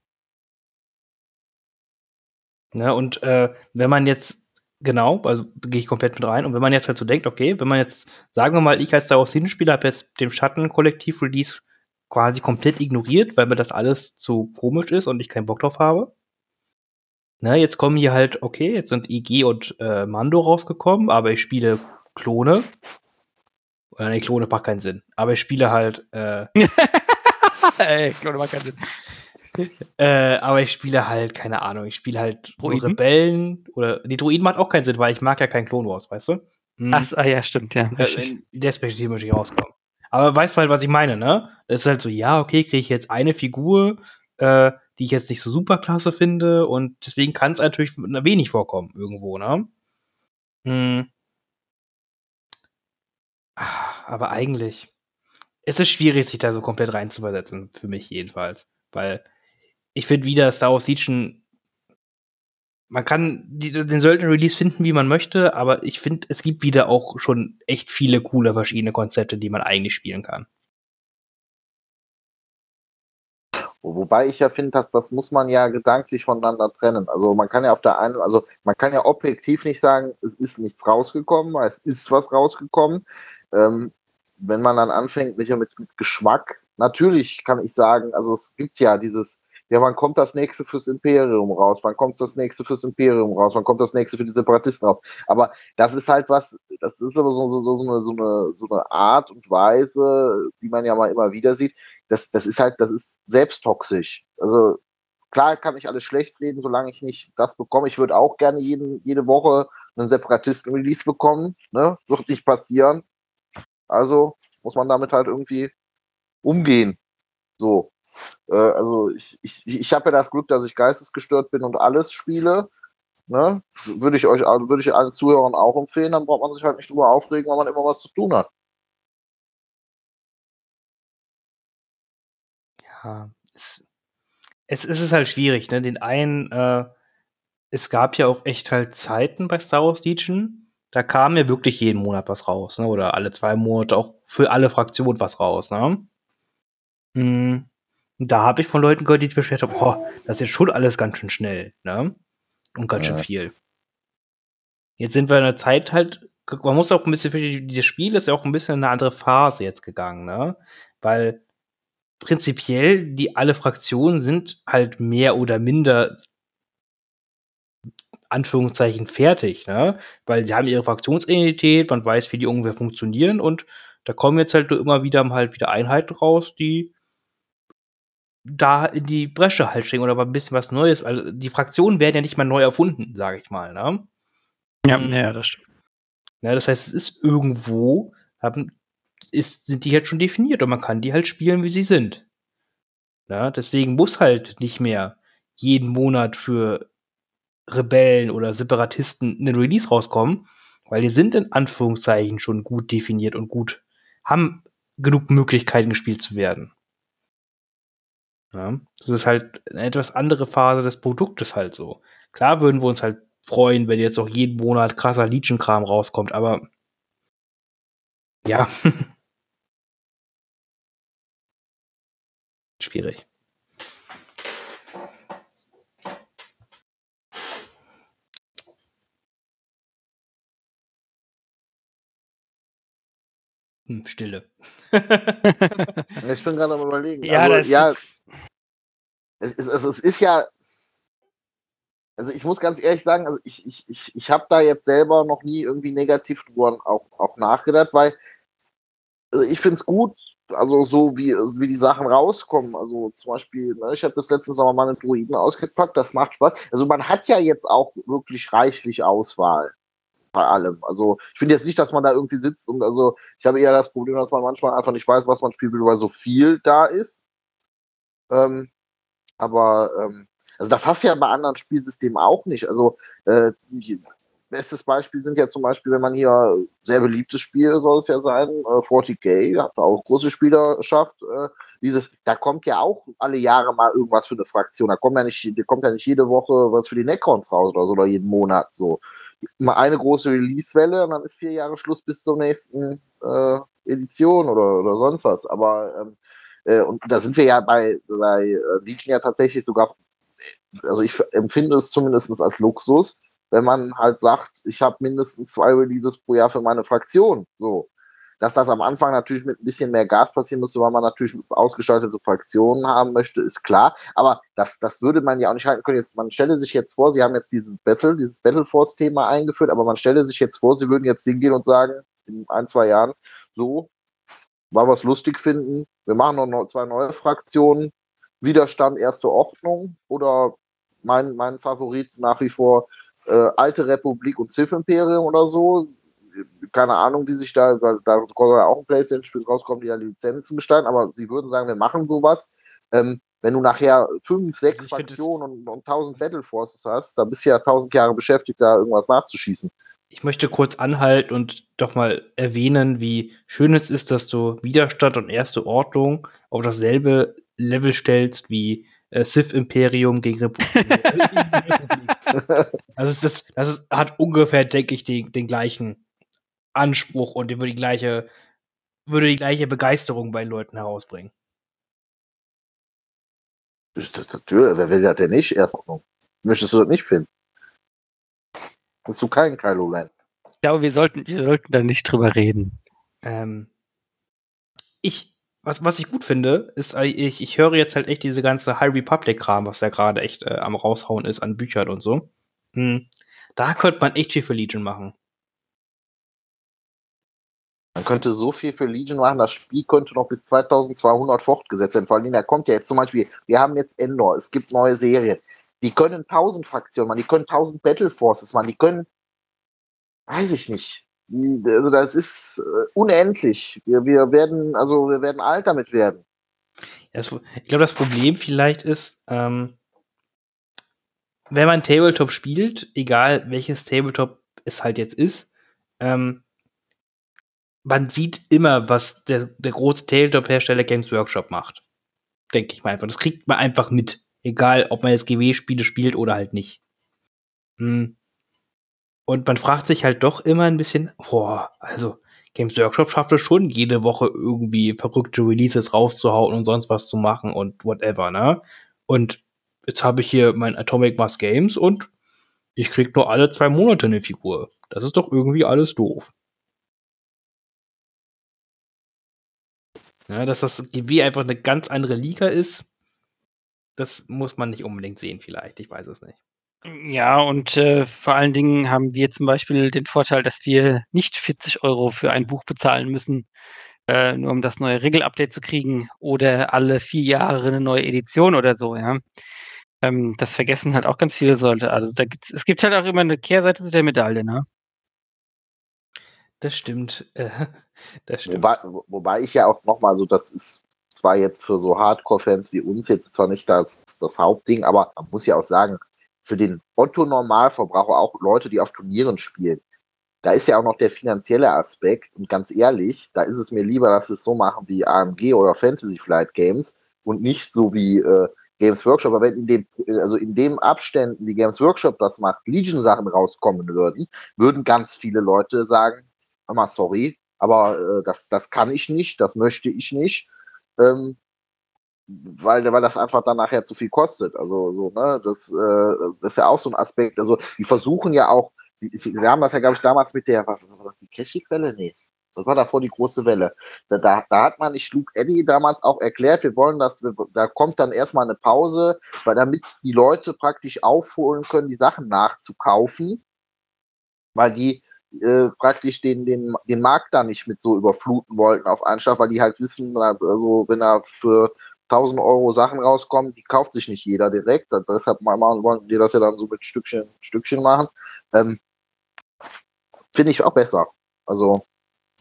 Ne? Und äh, wenn man jetzt, genau, also gehe ich komplett mit rein, und wenn man jetzt halt so denkt, okay, wenn man jetzt, sagen wir mal, ich als Wars Season Spieler habe jetzt dem Schatten-Kollektiv-Release quasi komplett ignoriert, weil mir das alles zu komisch ist und ich keinen Bock drauf habe. Ne, jetzt kommen hier halt, okay, jetzt sind IG und äh, Mando rausgekommen, aber ich spiele Klone. Oder nee, Klone macht keinen Sinn. Aber ich spiele halt, äh, [laughs] Ey, Clone macht keinen Sinn. Äh, aber ich spiele halt, keine Ahnung, ich spiele halt? Rebellen oder die Droiden macht auch keinen Sinn, weil ich mag ja kein Clone Wars, weißt du? Hm. Ach, ah, ja, stimmt, ja. Äh, in der Perspektive möchte ich rauskommen. Aber weißt du halt, was ich meine, ne? Das ist halt so, ja, okay, kriege ich jetzt eine Figur, äh, die ich jetzt nicht so super klasse finde und deswegen kann es natürlich wenig vorkommen irgendwo, ne? Hm. Ah, Aber eigentlich, es ist schwierig, sich da so komplett reinzuversetzen, für mich jedenfalls. Weil ich finde wieder Star Wars Legion, man kann die, den Söldner-Release finden, wie man möchte, aber ich finde, es gibt wieder auch schon echt viele coole verschiedene Konzepte, die man eigentlich spielen kann. Wobei ich ja finde, dass das muss man ja gedanklich voneinander trennen. Also man kann ja auf der einen, also man kann ja objektiv nicht sagen, es ist nichts rausgekommen, es ist was rausgekommen. Ähm, wenn man dann anfängt, mit, mit Geschmack, natürlich kann ich sagen, also es gibt ja dieses, ja, wann kommt das nächste fürs Imperium raus? Wann kommt das nächste fürs Imperium raus? Wann kommt das nächste für die Separatisten raus? Aber das ist halt was, das ist aber so, so, so, eine, so, eine, so eine Art und Weise, die man ja mal immer wieder sieht. Das, das ist halt, das ist selbsttoxisch. Also klar kann ich alles schlecht reden, solange ich nicht das bekomme. Ich würde auch gerne jeden, jede Woche einen Separatisten-Release bekommen. Ne? Wird nicht passieren. Also muss man damit halt irgendwie umgehen. So. Äh, also ich, ich, ich habe ja das Glück, dass ich geistesgestört bin und alles spiele. Ne? Würde ich euch, würde ich allen Zuhörern auch empfehlen, dann braucht man sich halt nicht drüber aufregen, weil man immer was zu tun hat. Ja, es, es, es ist halt schwierig, ne? Den einen, äh, es gab ja auch echt halt Zeiten bei Star Wars Legion, da kam ja wirklich jeden Monat was raus, ne? Oder alle zwei Monate auch für alle Fraktionen was raus, ne? Mhm. Da habe ich von Leuten gehört, die beschwert haben, boah, das ist jetzt schon alles ganz schön schnell, ne? Und ganz ja. schön viel. Jetzt sind wir in einer Zeit halt, man muss auch ein bisschen, für das Spiel ist ja auch ein bisschen in eine andere Phase jetzt gegangen, ne? Weil prinzipiell die alle Fraktionen sind halt mehr oder minder Anführungszeichen fertig, ne? Weil sie haben ihre Fraktionsidentität, man weiß, wie die ungefähr funktionieren und da kommen jetzt halt immer wieder halt wieder Einheiten raus, die da in die Bresche halt springen oder ein bisschen was Neues. Also die Fraktionen werden ja nicht mal neu erfunden, sage ich mal, ne? Ja, mhm. ja, das stimmt. Ja, das heißt, es ist irgendwo, haben, ist, sind die halt schon definiert und man kann die halt spielen, wie sie sind. Ja, deswegen muss halt nicht mehr jeden Monat für Rebellen oder Separatisten einen Release rauskommen, weil die sind in Anführungszeichen schon gut definiert und gut, haben genug Möglichkeiten gespielt zu werden. Ja, das ist halt eine etwas andere Phase des Produktes halt so. Klar würden wir uns halt freuen, wenn jetzt auch jeden Monat krasser Legion-Kram rauskommt, aber ja. [laughs] Schwierig. Hm, Stille. [laughs] ich bin gerade am überlegen. Ja, also, ja es, es, es, ist ja, also ich muss ganz ehrlich sagen, also ich, ich, ich, ich habe da jetzt selber noch nie irgendwie negativ drüber auch, auch nachgedacht, weil also ich finde es gut, also so wie, wie die Sachen rauskommen. Also zum Beispiel, ne, ich habe das letzten Sommer mal einen Druiden ausgepackt, das macht Spaß. Also man hat ja jetzt auch wirklich reichlich Auswahl bei allem. Also ich finde jetzt nicht, dass man da irgendwie sitzt und also ich habe eher das Problem, dass man manchmal einfach nicht weiß, was man will, weil so viel da ist. Ähm, aber ähm, also das hast du ja bei anderen Spielsystemen auch nicht. Also äh, bestes Beispiel sind ja zum Beispiel, wenn man hier sehr beliebtes Spiel soll es ja sein, äh, 40k, hat auch große Spielerschaft. Äh, dieses, da kommt ja auch alle Jahre mal irgendwas für eine Fraktion. Da kommt ja nicht, da kommt ja nicht jede Woche was für die Necrons raus oder so oder jeden Monat so mal eine große Release-Welle und dann ist vier Jahre Schluss bis zur nächsten äh, Edition oder, oder sonst was. Aber ähm, äh, und da sind wir ja bei, bei äh, Legion ja tatsächlich sogar, also ich empfinde es zumindest als Luxus, wenn man halt sagt, ich habe mindestens zwei Releases pro Jahr für meine Fraktion. So dass das am Anfang natürlich mit ein bisschen mehr Gas passieren müsste, weil man natürlich ausgestaltete Fraktionen haben möchte, ist klar. Aber das, das würde man ja auch nicht halten können. Jetzt, man stelle sich jetzt vor, sie haben jetzt dieses Battle, dieses Battleforce-Thema eingeführt, aber man stelle sich jetzt vor, sie würden jetzt hingehen und sagen, in ein, zwei Jahren, so, war was lustig finden, wir machen noch zwei neue Fraktionen, Widerstand, erste Ordnung oder mein, mein Favorit nach wie vor äh, Alte Republik und Sith Imperium oder so keine Ahnung, wie sich da, da soll ja auch ein PlayStation-Spiel rauskommen, die ja Lizenzen gestalten, aber sie würden sagen, wir machen sowas. Ähm, wenn du nachher fünf, sechs also Fraktionen und, und tausend Battle Forces hast, dann bist du ja tausend Jahre beschäftigt, da irgendwas nachzuschießen. Ich möchte kurz anhalten und doch mal erwähnen, wie schön es ist, dass du Widerstand und erste Ordnung auf dasselbe Level stellst wie äh, Sith Imperium gegen Republik. [laughs] [laughs] also das, das ist, hat ungefähr, denke ich, den, den gleichen Anspruch und würde die gleiche, würde die gleiche Begeisterung bei den Leuten herausbringen. Natürlich, wer will das denn nicht? Erst möchtest du das nicht finden? Hast du keinen Kylo Ren? Ich glaube, wir sollten, wir sollten da nicht drüber reden. Ähm, ich, was, was ich gut finde, ist, äh, ich, ich höre jetzt halt echt diese ganze High Republic-Kram, was ja gerade echt äh, am raushauen ist an Büchern und so. Hm. Da könnte man echt viel für Legion machen. Man könnte so viel für Legion machen, das Spiel könnte noch bis 2200 fortgesetzt werden. Vor allem, da kommt ja jetzt zum Beispiel, wir haben jetzt Endor, es gibt neue Serien. Die können 1000 Fraktionen machen, die können 1000 Battle Forces machen, die können, weiß ich nicht. Die, also das ist äh, unendlich. Wir, wir werden, also wir werden alt damit werden. Ja, das, ich glaube, das Problem vielleicht ist, ähm, wenn man Tabletop spielt, egal welches Tabletop es halt jetzt ist, ähm, man sieht immer, was der, der große Tabletop-Hersteller Games Workshop macht. Denke ich mal einfach. Das kriegt man einfach mit. Egal, ob man jetzt GW-Spiele spielt oder halt nicht. Hm. Und man fragt sich halt doch immer ein bisschen, boah, also Games Workshop schafft es schon, jede Woche irgendwie verrückte Releases rauszuhauen und sonst was zu machen und whatever, ne? Und jetzt habe ich hier mein Atomic Mass Games und ich krieg nur alle zwei Monate eine Figur. Das ist doch irgendwie alles doof. Ja, dass das GW einfach eine ganz andere Liga ist, das muss man nicht unbedingt sehen, vielleicht. Ich weiß es nicht. Ja, und äh, vor allen Dingen haben wir zum Beispiel den Vorteil, dass wir nicht 40 Euro für ein Buch bezahlen müssen, äh, nur um das neue Regelupdate zu kriegen oder alle vier Jahre eine neue Edition oder so, ja. Ähm, das vergessen halt auch ganz viele Leute. Also da gibt's, es gibt halt auch immer eine Kehrseite zu der Medaille, ne? Das stimmt. Äh, [laughs] das stimmt. Wobei, wobei ich ja auch nochmal so, das ist zwar jetzt für so Hardcore-Fans wie uns jetzt zwar nicht das, das Hauptding, aber man muss ja auch sagen, für den Otto-Normalverbraucher, auch Leute, die auf Turnieren spielen, da ist ja auch noch der finanzielle Aspekt. Und ganz ehrlich, da ist es mir lieber, dass sie es so machen wie AMG oder Fantasy Flight Games und nicht so wie äh, Games Workshop. Aber wenn in den, also in dem Abständen, wie Games Workshop das macht, Legion-Sachen rauskommen würden, würden ganz viele Leute sagen, mal sorry, aber äh, das, das kann ich nicht, das möchte ich nicht. Ähm, weil, weil das einfach dann nachher zu viel kostet. Also so, ne, das, äh, das ist ja auch so ein Aspekt. Also die versuchen ja auch, wir haben das ja, glaube ich, damals mit der, was, was war das, die Cashig-Welle? Nee. Das war davor die große Welle. Da, da, da hat man nicht Luke Eddy damals auch erklärt, wir wollen das, da kommt dann erstmal eine Pause, weil damit die Leute praktisch aufholen können, die Sachen nachzukaufen, weil die äh, praktisch den, den, den Markt da nicht mit so überfluten wollten auf Anschlag, weil die halt wissen, also wenn er für 1000 Euro Sachen rauskommen, die kauft sich nicht jeder direkt. Deshalb wollen die das ja dann so mit Stückchen, Stückchen machen. Ähm, Finde ich auch besser. Also.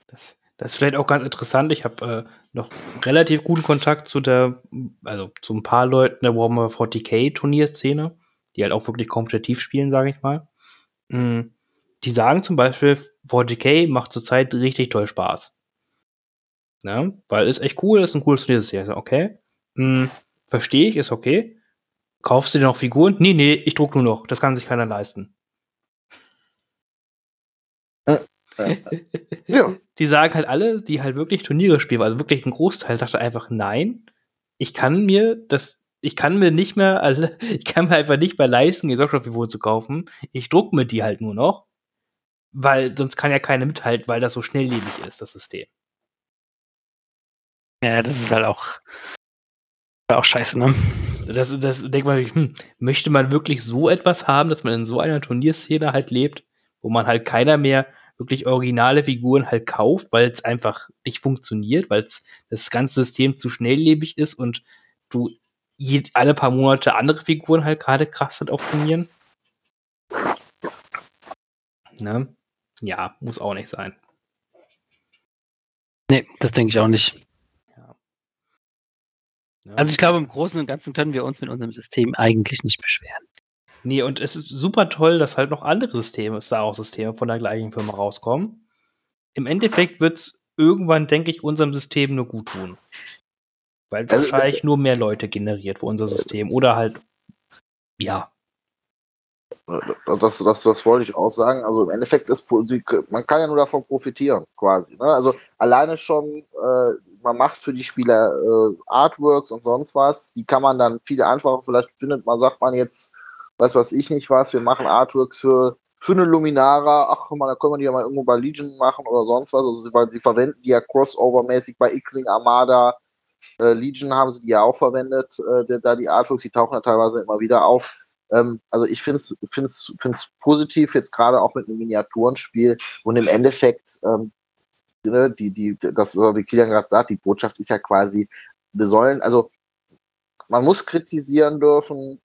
Das, das ist vielleicht auch ganz interessant. Ich habe äh, noch relativ guten Kontakt zu der, also zu ein paar Leuten der Warhammer 40k Turnierszene, die halt auch wirklich kompetitiv spielen, sage ich mal. Mhm. Die sagen zum Beispiel, 40k macht zurzeit richtig toll Spaß. Ne? Weil ist echt cool, ist ein cooles Turnier. Okay. Hm, verstehe ich, ist okay. Kaufst du dir noch Figuren? Nee, nee, ich druck nur noch. Das kann sich keiner leisten. Äh, äh, [laughs] ja. Die sagen halt alle, die halt wirklich Turniere spielen, also wirklich ein Großteil sagt einfach nein. Ich kann mir das, ich kann mir nicht mehr, also [laughs] ich kann mir einfach nicht mehr leisten, Gesellschaftsfiguren zu kaufen. Ich druck mir die halt nur noch, weil sonst kann ja keiner mithalten, weil das so schnelllebig ist, das System. Ja, das ist halt auch auch scheiße, ne? Das, das denkt man, hm, möchte man wirklich so etwas haben, dass man in so einer Turnierszene halt lebt, wo man halt keiner mehr wirklich originale Figuren halt kauft, weil es einfach nicht funktioniert, weil das ganze System zu schnelllebig ist und du je, alle paar Monate andere Figuren halt gerade krass sind auf Turnieren. Ne? Ja, muss auch nicht sein. Nee, das denke ich auch nicht. Also ich glaube, im Großen und Ganzen können wir uns mit unserem System eigentlich nicht beschweren. Nee, und es ist super toll, dass halt noch andere Systeme, Star Wars-Systeme von der gleichen Firma rauskommen. Im Endeffekt wird es irgendwann, denke ich, unserem System nur gut tun. Weil es also, wahrscheinlich nur mehr Leute generiert für unser System. Oder halt, ja. Das, das, das wollte ich auch sagen. Also im Endeffekt ist man kann ja nur davon profitieren, quasi. Ne? Also alleine schon äh, man macht für die Spieler äh, Artworks und sonst was. Die kann man dann viel einfacher, vielleicht findet man, sagt man jetzt, weiß was ich nicht was, wir machen Artworks für, für eine Luminara, ach mal, da können wir die ja mal irgendwo bei Legion machen oder sonst was. Also weil sie verwenden die ja crossover-mäßig bei X-Wing Armada. Äh, Legion haben sie die ja auch verwendet, äh, da die Artworks, die tauchen ja teilweise immer wieder auf. Ähm, also ich finde es positiv, jetzt gerade auch mit einem Miniaturenspiel und im Endeffekt, ähm, ne, die, die, das, wie Kilian gerade sagt, die Botschaft ist ja quasi, wir sollen, also man muss kritisieren dürfen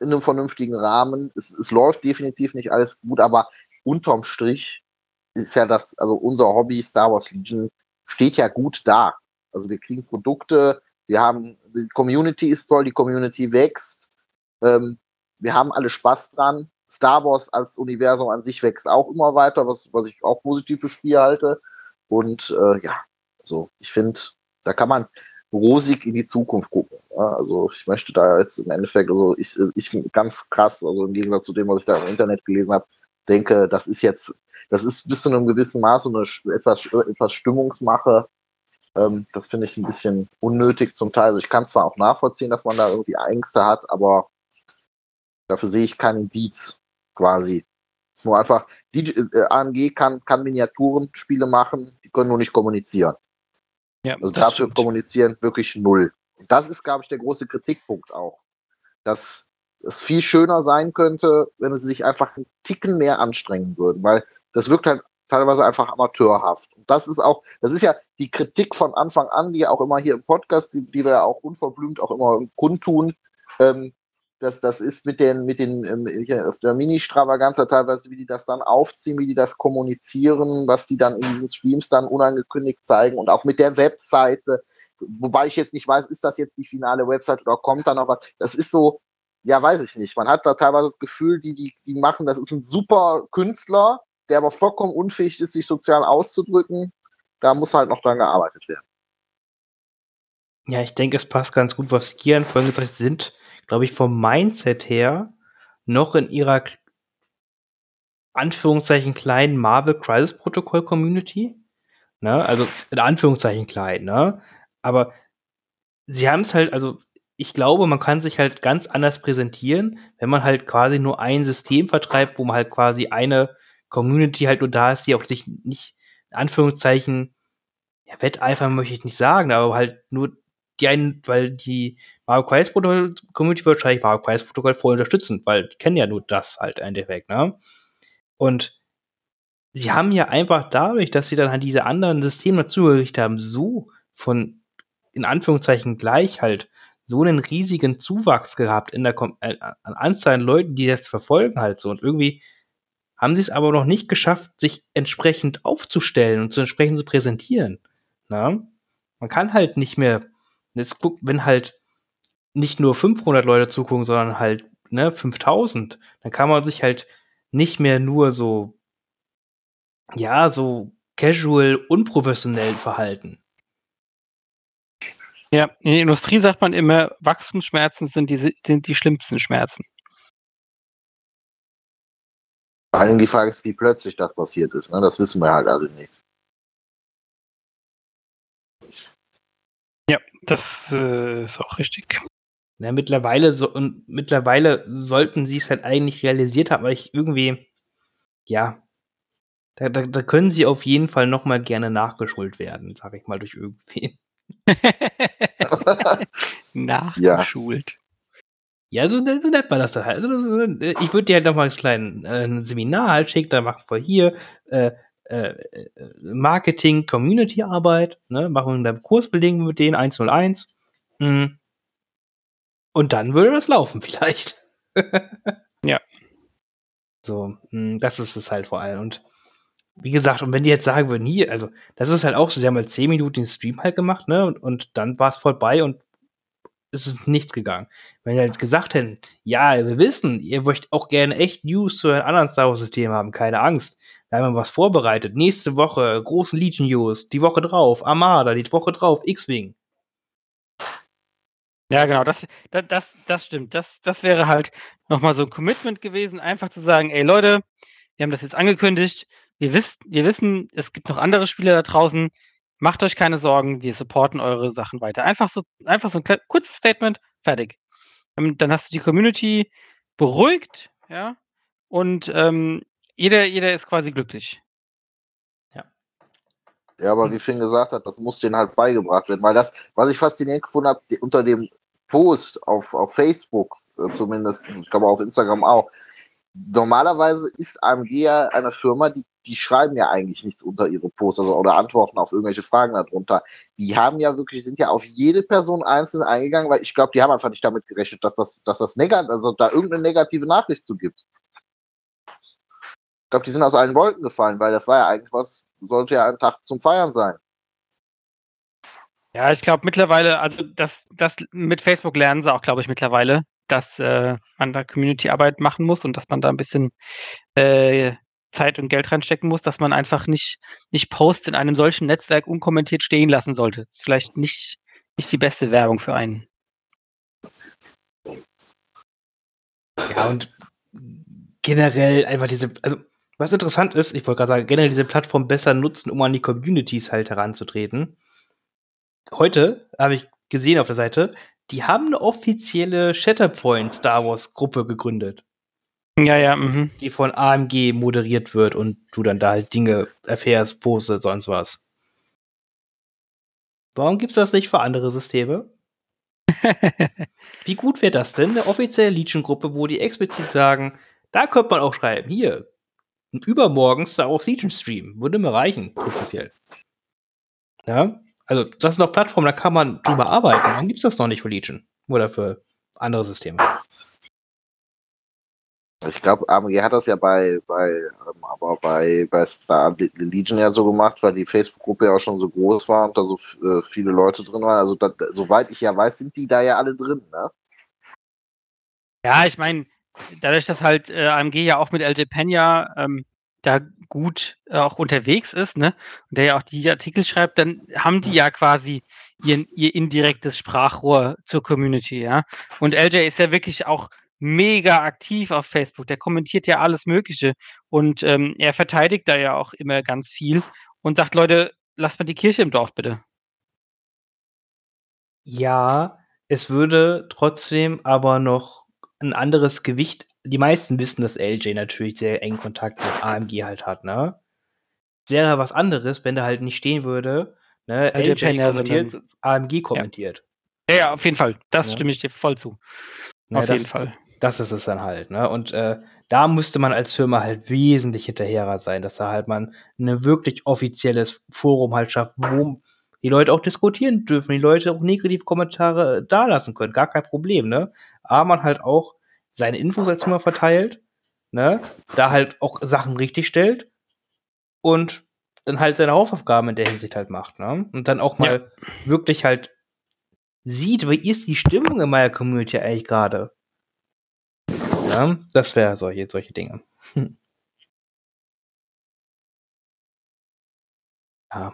in einem vernünftigen Rahmen. Es, es läuft definitiv nicht alles gut, aber unterm Strich ist ja das, also unser Hobby Star Wars Legion steht ja gut da. Also wir kriegen Produkte, wir haben, die Community ist toll, die Community wächst. Ähm, wir haben alle Spaß dran. Star Wars als Universum an sich wächst auch immer weiter, was, was ich auch positiv für Spiel halte. Und äh, ja, also ich finde, da kann man rosig in die Zukunft gucken. Ja, also ich möchte da jetzt im Endeffekt, also ich, ich ganz krass, also im Gegensatz zu dem, was ich da im Internet gelesen habe, denke, das ist jetzt, das ist bis zu einem gewissen Maß so eine etwas, etwas Stimmungsmache. Ähm, das finde ich ein bisschen unnötig zum Teil. Also ich kann zwar auch nachvollziehen, dass man da irgendwie Ängste hat, aber Dafür sehe ich keinen Indiz quasi. Es ist nur einfach, die, äh, AMG kann, kann Miniaturenspiele machen, die können nur nicht kommunizieren. Ja, also dafür stimmt. kommunizieren wirklich null. Und das ist, glaube ich, der große Kritikpunkt auch. Dass es viel schöner sein könnte, wenn sie sich einfach einen Ticken mehr anstrengen würden, weil das wirkt halt teilweise einfach amateurhaft. Und das ist auch, das ist ja die Kritik von Anfang an, die auch immer hier im Podcast, die, die wir ja auch unverblümt auch immer kundtun, ähm, das, das ist mit den, mit den, ähm, auf der Mini-Stravaganza teilweise, wie die das dann aufziehen, wie die das kommunizieren, was die dann in diesen Streams dann unangekündigt zeigen und auch mit der Webseite, wobei ich jetzt nicht weiß, ist das jetzt die finale Website oder kommt da noch was? Das ist so, ja, weiß ich nicht. Man hat da teilweise das Gefühl, die, die, die machen, das ist ein super Künstler, der aber vollkommen unfähig ist, sich sozial auszudrücken. Da muss halt noch dran gearbeitet werden. Ja, ich denke, es passt ganz gut, was Kian vorhin gesagt sind glaube ich, vom Mindset her noch in ihrer Anführungszeichen kleinen Marvel Crisis Protocol Community. Ne? Also in Anführungszeichen klein, ne? Aber sie haben es halt, also ich glaube, man kann sich halt ganz anders präsentieren, wenn man halt quasi nur ein System vertreibt, wo man halt quasi eine Community halt nur da ist, die auch sich nicht, in Anführungszeichen, ja, wetteifern möchte ich nicht sagen, aber halt nur die einen, weil die Mario Quest Protokoll Community wahrscheinlich Mario Quest Protokoll voll unterstützen, weil die kennen ja nur das halt im Endeffekt, ne? Und sie haben ja einfach dadurch, dass sie dann halt diese anderen Systeme dazugerichtet haben, so von, in Anführungszeichen gleich halt, so einen riesigen Zuwachs gehabt in der Kom äh, an Anzahl an Leuten, die jetzt verfolgen halt so. Und irgendwie haben sie es aber noch nicht geschafft, sich entsprechend aufzustellen und zu entsprechend zu präsentieren. Na? Man kann halt nicht mehr Jetzt guck, wenn halt nicht nur 500 Leute zugucken, sondern halt ne 5000, dann kann man sich halt nicht mehr nur so ja, so casual unprofessionell verhalten. Ja, in der Industrie sagt man immer, Wachstumsschmerzen sind die, sind die schlimmsten Schmerzen. Vor allem die Frage ist, wie plötzlich das passiert ist. Ne? Das wissen wir halt alle nicht. Das äh, ist auch richtig. Ja, mittlerweile so und mittlerweile sollten sie es halt eigentlich realisiert haben, aber ich irgendwie, ja, da, da, da können sie auf jeden Fall noch mal gerne nachgeschult werden, sag ich mal durch irgendwen. [laughs] [laughs] Nachgeschult. Ja, so, so nennt man das dann halt. Also, ich würde dir halt noch mal ein kleines äh, Seminar halt schicken, da machen wir hier äh, äh, Marketing, Community-Arbeit, ne, machen wir Kurs belegen mit denen 101. Mhm. Und dann würde das laufen [laughs] vielleicht. ja. So, mh, das ist es halt vor allem. Und wie gesagt, und wenn die jetzt sagen würden, hier, also, das ist halt auch so, die haben halt 10 Minuten den Stream halt gemacht, ne, und, und dann war es vorbei und es ist nichts gegangen. Wenn die jetzt gesagt hätten, ja, wir wissen, ihr möchtet auch gerne echt News zu einem anderen Star Wars-System haben, keine Angst. Wir haben was vorbereitet. Nächste Woche großen Legion News, die Woche drauf Armada, die Woche drauf X-Wing. Ja, genau, das, das, das, das stimmt. Das, das wäre halt nochmal so ein Commitment gewesen, einfach zu sagen, ey Leute, wir haben das jetzt angekündigt, wir, wisst, wir wissen, es gibt noch andere Spieler da draußen, macht euch keine Sorgen, wir supporten eure Sachen weiter. Einfach so, einfach so ein kurzes Statement, fertig. Ähm, dann hast du die Community beruhigt, ja, und ähm, jeder, jeder ist quasi glücklich. Ja. Ja, aber wie Finn gesagt hat, das muss denen halt beigebracht werden, weil das, was ich faszinierend gefunden habe, unter dem Post auf, auf Facebook äh, zumindest, ich glaube auf Instagram auch, normalerweise ist AMG ja eine Firma, die, die schreiben ja eigentlich nichts unter ihre Posts also, oder antworten auf irgendwelche Fragen darunter. Die haben ja wirklich, sind ja auf jede Person einzeln eingegangen, weil ich glaube, die haben einfach nicht damit gerechnet, dass das, dass das negativ, also da irgendeine negative Nachricht zu gibt. Ich glaube, die sind aus allen Wolken gefallen, weil das war ja eigentlich was, sollte ja ein Tag zum Feiern sein. Ja, ich glaube mittlerweile, also das, das mit Facebook lernen sie auch, glaube ich, mittlerweile, dass äh, man da Community-Arbeit machen muss und dass man da ein bisschen äh, Zeit und Geld reinstecken muss, dass man einfach nicht, nicht Posts in einem solchen Netzwerk unkommentiert stehen lassen sollte. Das ist vielleicht nicht, nicht die beste Werbung für einen. Ja, und generell einfach diese, also was interessant ist, ich wollte gerade sagen, generell diese Plattform besser nutzen, um an die Communities halt heranzutreten. Heute habe ich gesehen auf der Seite, die haben eine offizielle Shatterpoint Star Wars Gruppe gegründet. Ja, ja, mhm. Die von AMG moderiert wird und du dann da halt Dinge erfährst, postest, sonst was. Warum gibt's das nicht für andere Systeme? [laughs] Wie gut wäre das denn, eine offizielle Legion-Gruppe, wo die explizit sagen, da könnte man auch schreiben, hier, übermorgen Star Wars Legion Stream. Würde mir reichen, prinzipiell. Ja, also das sind noch Plattformen, da kann man drüber arbeiten. Warum gibt's das noch nicht für Legion? Oder für andere Systeme? Ich glaube, AMG hat das ja bei, bei, ähm, aber bei, bei Star Legion ja so gemacht, weil die Facebook-Gruppe ja auch schon so groß war und da so äh, viele Leute drin waren. Also, da, soweit ich ja weiß, sind die da ja alle drin, ne? Ja, ich meine, dadurch, dass halt äh, AMG ja auch mit LJ Pena ähm, da gut äh, auch unterwegs ist, ne, und der ja auch die Artikel schreibt, dann haben die ja quasi ihr, ihr indirektes Sprachrohr zur Community, ja. Und LJ ist ja wirklich auch mega aktiv auf Facebook. Der kommentiert ja alles Mögliche und ähm, er verteidigt da ja auch immer ganz viel und sagt, Leute, lasst mal die Kirche im Dorf bitte. Ja, es würde trotzdem aber noch ein anderes Gewicht. Die meisten wissen, dass LJ natürlich sehr eng Kontakt mit AMG halt hat, ne? Wäre was anderes, wenn da halt nicht stehen würde, ne? LJ, LJ kommentiert, AMG kommentiert. Ja. ja, auf jeden Fall. Das ja. stimme ich dir voll zu. Ja, auf das, jeden Fall. Das ist es dann halt, ne? Und äh, da müsste man als Firma halt wesentlich hinterherer sein, dass da halt man ein wirklich offizielles Forum halt schafft, wo die Leute auch diskutieren dürfen, die Leute auch negative Kommentare äh, dalassen können, gar kein Problem, ne? Aber man halt auch seine Infos als immer verteilt, ne? Da halt auch Sachen richtig stellt und dann halt seine Hausaufgaben in der Hinsicht halt macht, ne? Und dann auch mal ja. wirklich halt sieht, wie ist die Stimmung in meiner Community eigentlich gerade? Ja, das wäre solche, solche Dinge. Hm. [laughs] Ja.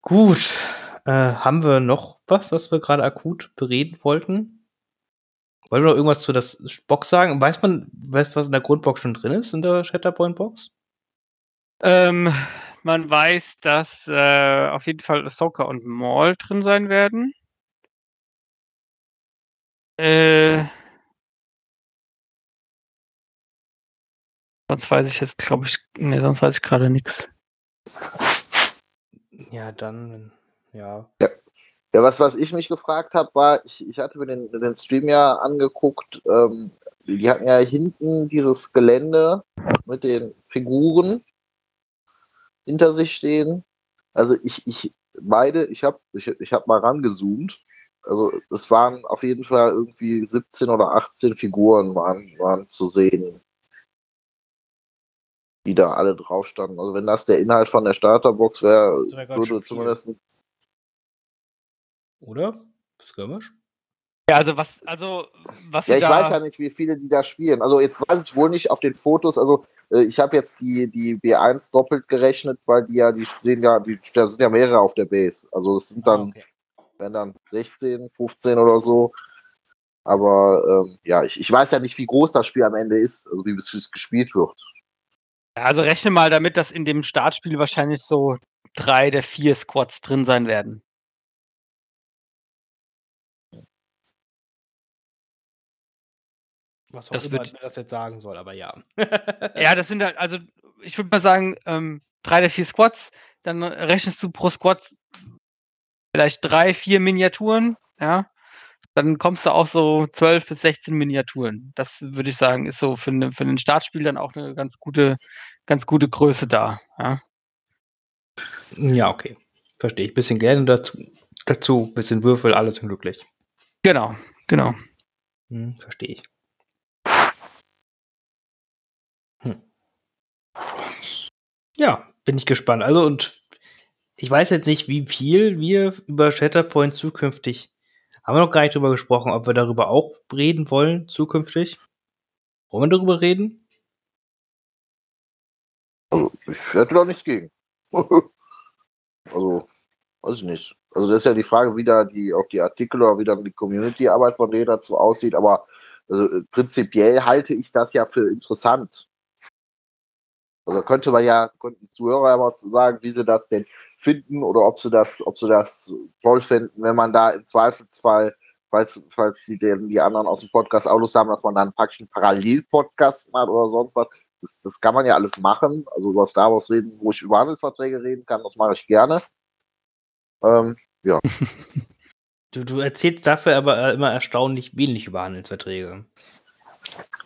Gut. Äh, haben wir noch was, was wir gerade akut bereden wollten? Wollen wir noch irgendwas zu das Box sagen? Weiß man, weiß, was in der Grundbox schon drin ist, in der Shatterpoint-Box? Ähm, man weiß, dass äh, auf jeden Fall Ahsoka und Maul drin sein werden. Äh, sonst weiß ich jetzt, glaube ich, nee, sonst weiß ich gerade nichts. Ja, dann, ja. Ja, ja was, was ich mich gefragt habe, war, ich, ich hatte mir den, den Stream ja angeguckt, ähm, die hatten ja hinten dieses Gelände mit den Figuren hinter sich stehen. Also ich, ich beide, ich habe ich, ich hab mal rangezoomt. Also es waren auf jeden Fall irgendwie 17 oder 18 Figuren waren, waren zu sehen die da alle drauf standen. Also wenn das der Inhalt von der Starterbox wäre, würde zumindest. Oder? Skirmish? Ja, also was, also was. Ja, ich weiß ja nicht, wie viele die da spielen. Also jetzt weiß ich wohl nicht auf den Fotos. Also äh, ich habe jetzt die, die B1 doppelt gerechnet, weil die ja, die stehen ja, die da sind ja mehrere auf der Base. Also es sind dann, ah, okay. wenn dann 16, 15 oder so. Aber ähm, ja, ich, ich weiß ja nicht, wie groß das Spiel am Ende ist, also wie es gespielt wird. Also rechne mal damit, dass in dem Startspiel wahrscheinlich so drei der vier Squads drin sein werden. Was auch Das immer wird- das jetzt sagen soll, aber ja. [laughs] Ja, das sind halt, also ich würde mal sagen, ähm, drei der vier Squads, dann rechnest du pro Squad vielleicht drei, vier Miniaturen, ja. Dann kommst du auf so 12 bis 16 Miniaturen. Das würde ich sagen, ist so für, ne, für ein Startspiel dann auch eine ganz gute, ganz gute Größe da. Ja. Ja, okay. Verstehe ich. Bisschen Geld dazu, dazu, bisschen Würfel, alles glücklich. Genau, genau. Hm, verstehe ich. Ja, bin ich gespannt. Also, und ich weiß jetzt nicht, wie viel wir über Shatterpoint zukünftig. Haben wir noch gar nicht drüber gesprochen, ob wir darüber auch reden wollen, zukünftig? Wollen wir darüber reden? Also, ich hätte da nichts gegen. [laughs] also, weiß ich nicht. Also, das ist ja die Frage, wie da die, auch die Artikel oder wie dann die Community-Arbeit von denen dazu aussieht, aber also, prinzipiell halte ich das ja für interessant. Also könnte man ja, könnten die Zuhörer ja mal sagen, wie sie das denn finden oder ob sie das, ob sie das toll finden, wenn man da im Zweifelsfall, falls, falls die, die anderen aus dem Podcast auch Lust haben, dass man dann praktisch einen Parallel-Podcast macht oder sonst was. Das, das kann man ja alles machen. Also über Star Wars reden, wo ich über Handelsverträge reden kann, das mache ich gerne. Ähm, [laughs] Du, du erzählst dafür aber immer erstaunlich wenig über Handelsverträge.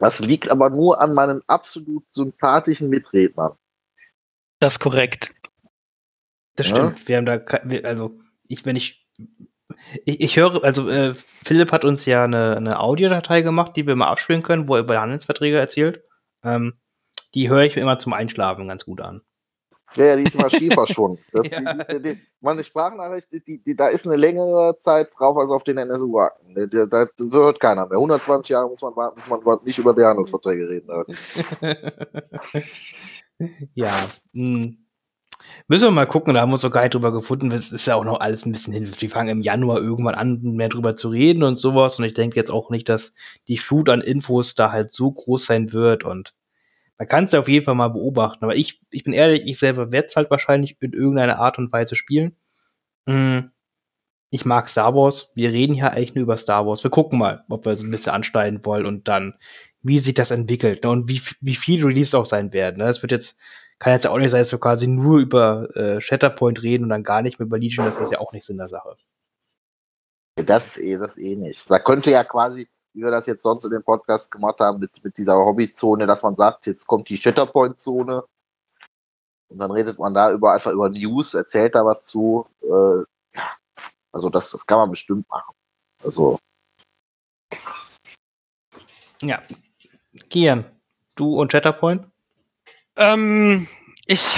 Das liegt aber nur an meinen absolut sympathischen Mitrednern. Das ist korrekt. Das Ja. stimmt. Wir haben da, also ich, wenn ich, ich, ich höre, also äh, Philipp hat uns ja eine, eine Audiodatei gemacht, die wir mal abspielen können, wo er über Handelsverträge erzählt. Ähm, die höre ich mir immer zum Einschlafen ganz gut an. Ja, ja, die ist immer [laughs] schief verschwunden. Das, Ja. die, die, die, meine Sprachnachricht, die, die, die, da ist eine längere Zeit drauf als auf den NSU-Akten. Da, da, da hört keiner mehr. 120 Jahre muss man warten, bis man nicht über die Handelsverträge reden hört. [laughs] ja. Mh. Müssen wir mal gucken, da haben wir uns noch gar nicht drüber gefunden. Es ist ja auch noch alles ein bisschen hin. Wir fangen im Januar irgendwann an, mehr drüber zu reden und sowas. Und ich denke jetzt auch nicht, dass die Flut an Infos da halt so groß sein wird. Und man kann es ja auf jeden Fall mal beobachten. Aber ich, ich bin ehrlich, ich selber werde es halt wahrscheinlich in irgendeiner Art und Weise spielen. Mm. Ich mag Star Wars. Wir reden hier eigentlich nur über Star Wars. Wir gucken mal, ob wir es ein bisschen ansteigen wollen und dann, wie sich das entwickelt ne? und wie, wie viel Release auch sein werden. Ne? Das wird jetzt, kann jetzt ja auch nicht sein, dass wir quasi nur über äh, Shatterpoint reden und dann gar nicht mehr über Legion. Das ist ja auch nicht Sinn der Sache. Das ist eh, das eh nicht. Da könnte ja quasi, wie wir das jetzt sonst in dem Podcast gemacht haben, mit, mit dieser Hobbyzone, dass man sagt, jetzt kommt die Shatterpoint-Zone. Und dann redet man da über einfach über News, erzählt da was zu. Äh, ja, also das, das kann man bestimmt machen. Also, Ja. Kian, du und Shatterpoint? Ähm, ich,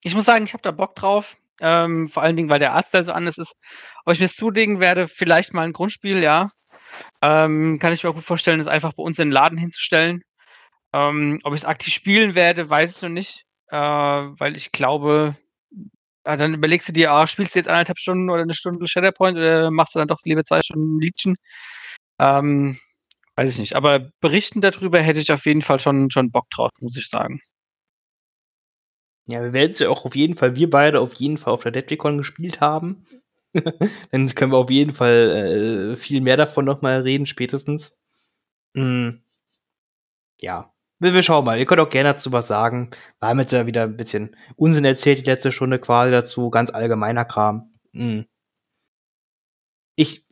ich muss sagen, ich habe da Bock drauf. Ähm, vor allen Dingen, weil der Arzt da so anders ist. Ob ich mir das zulegen werde, vielleicht mal ein Grundspiel, ja. Ähm, kann ich mir auch gut vorstellen, das einfach bei uns in den Laden hinzustellen. Ähm, ob ich es aktiv spielen werde, weiß ich noch nicht. Äh, weil ich glaube, ja, dann überlegst du dir, ah, spielst du jetzt eineinhalb Stunden oder eine Stunde Shatterpoint oder machst du dann doch lieber zwei Stunden Legion? Ähm, weiß ich nicht. Aber berichten darüber hätte ich auf jeden Fall schon, schon Bock drauf, muss ich sagen. Ja, wir werden es ja auch auf jeden Fall, wir beide auf jeden Fall auf der Deadlicon gespielt haben. [laughs] Dann können wir auf jeden Fall äh, viel mehr davon noch mal reden, spätestens. Mm. Ja, wir, wir schauen mal. Ihr könnt auch gerne dazu was sagen. Wir haben jetzt ja wieder ein bisschen Unsinn erzählt, die letzte Stunde quasi dazu, ganz allgemeiner Kram. Mm. Ich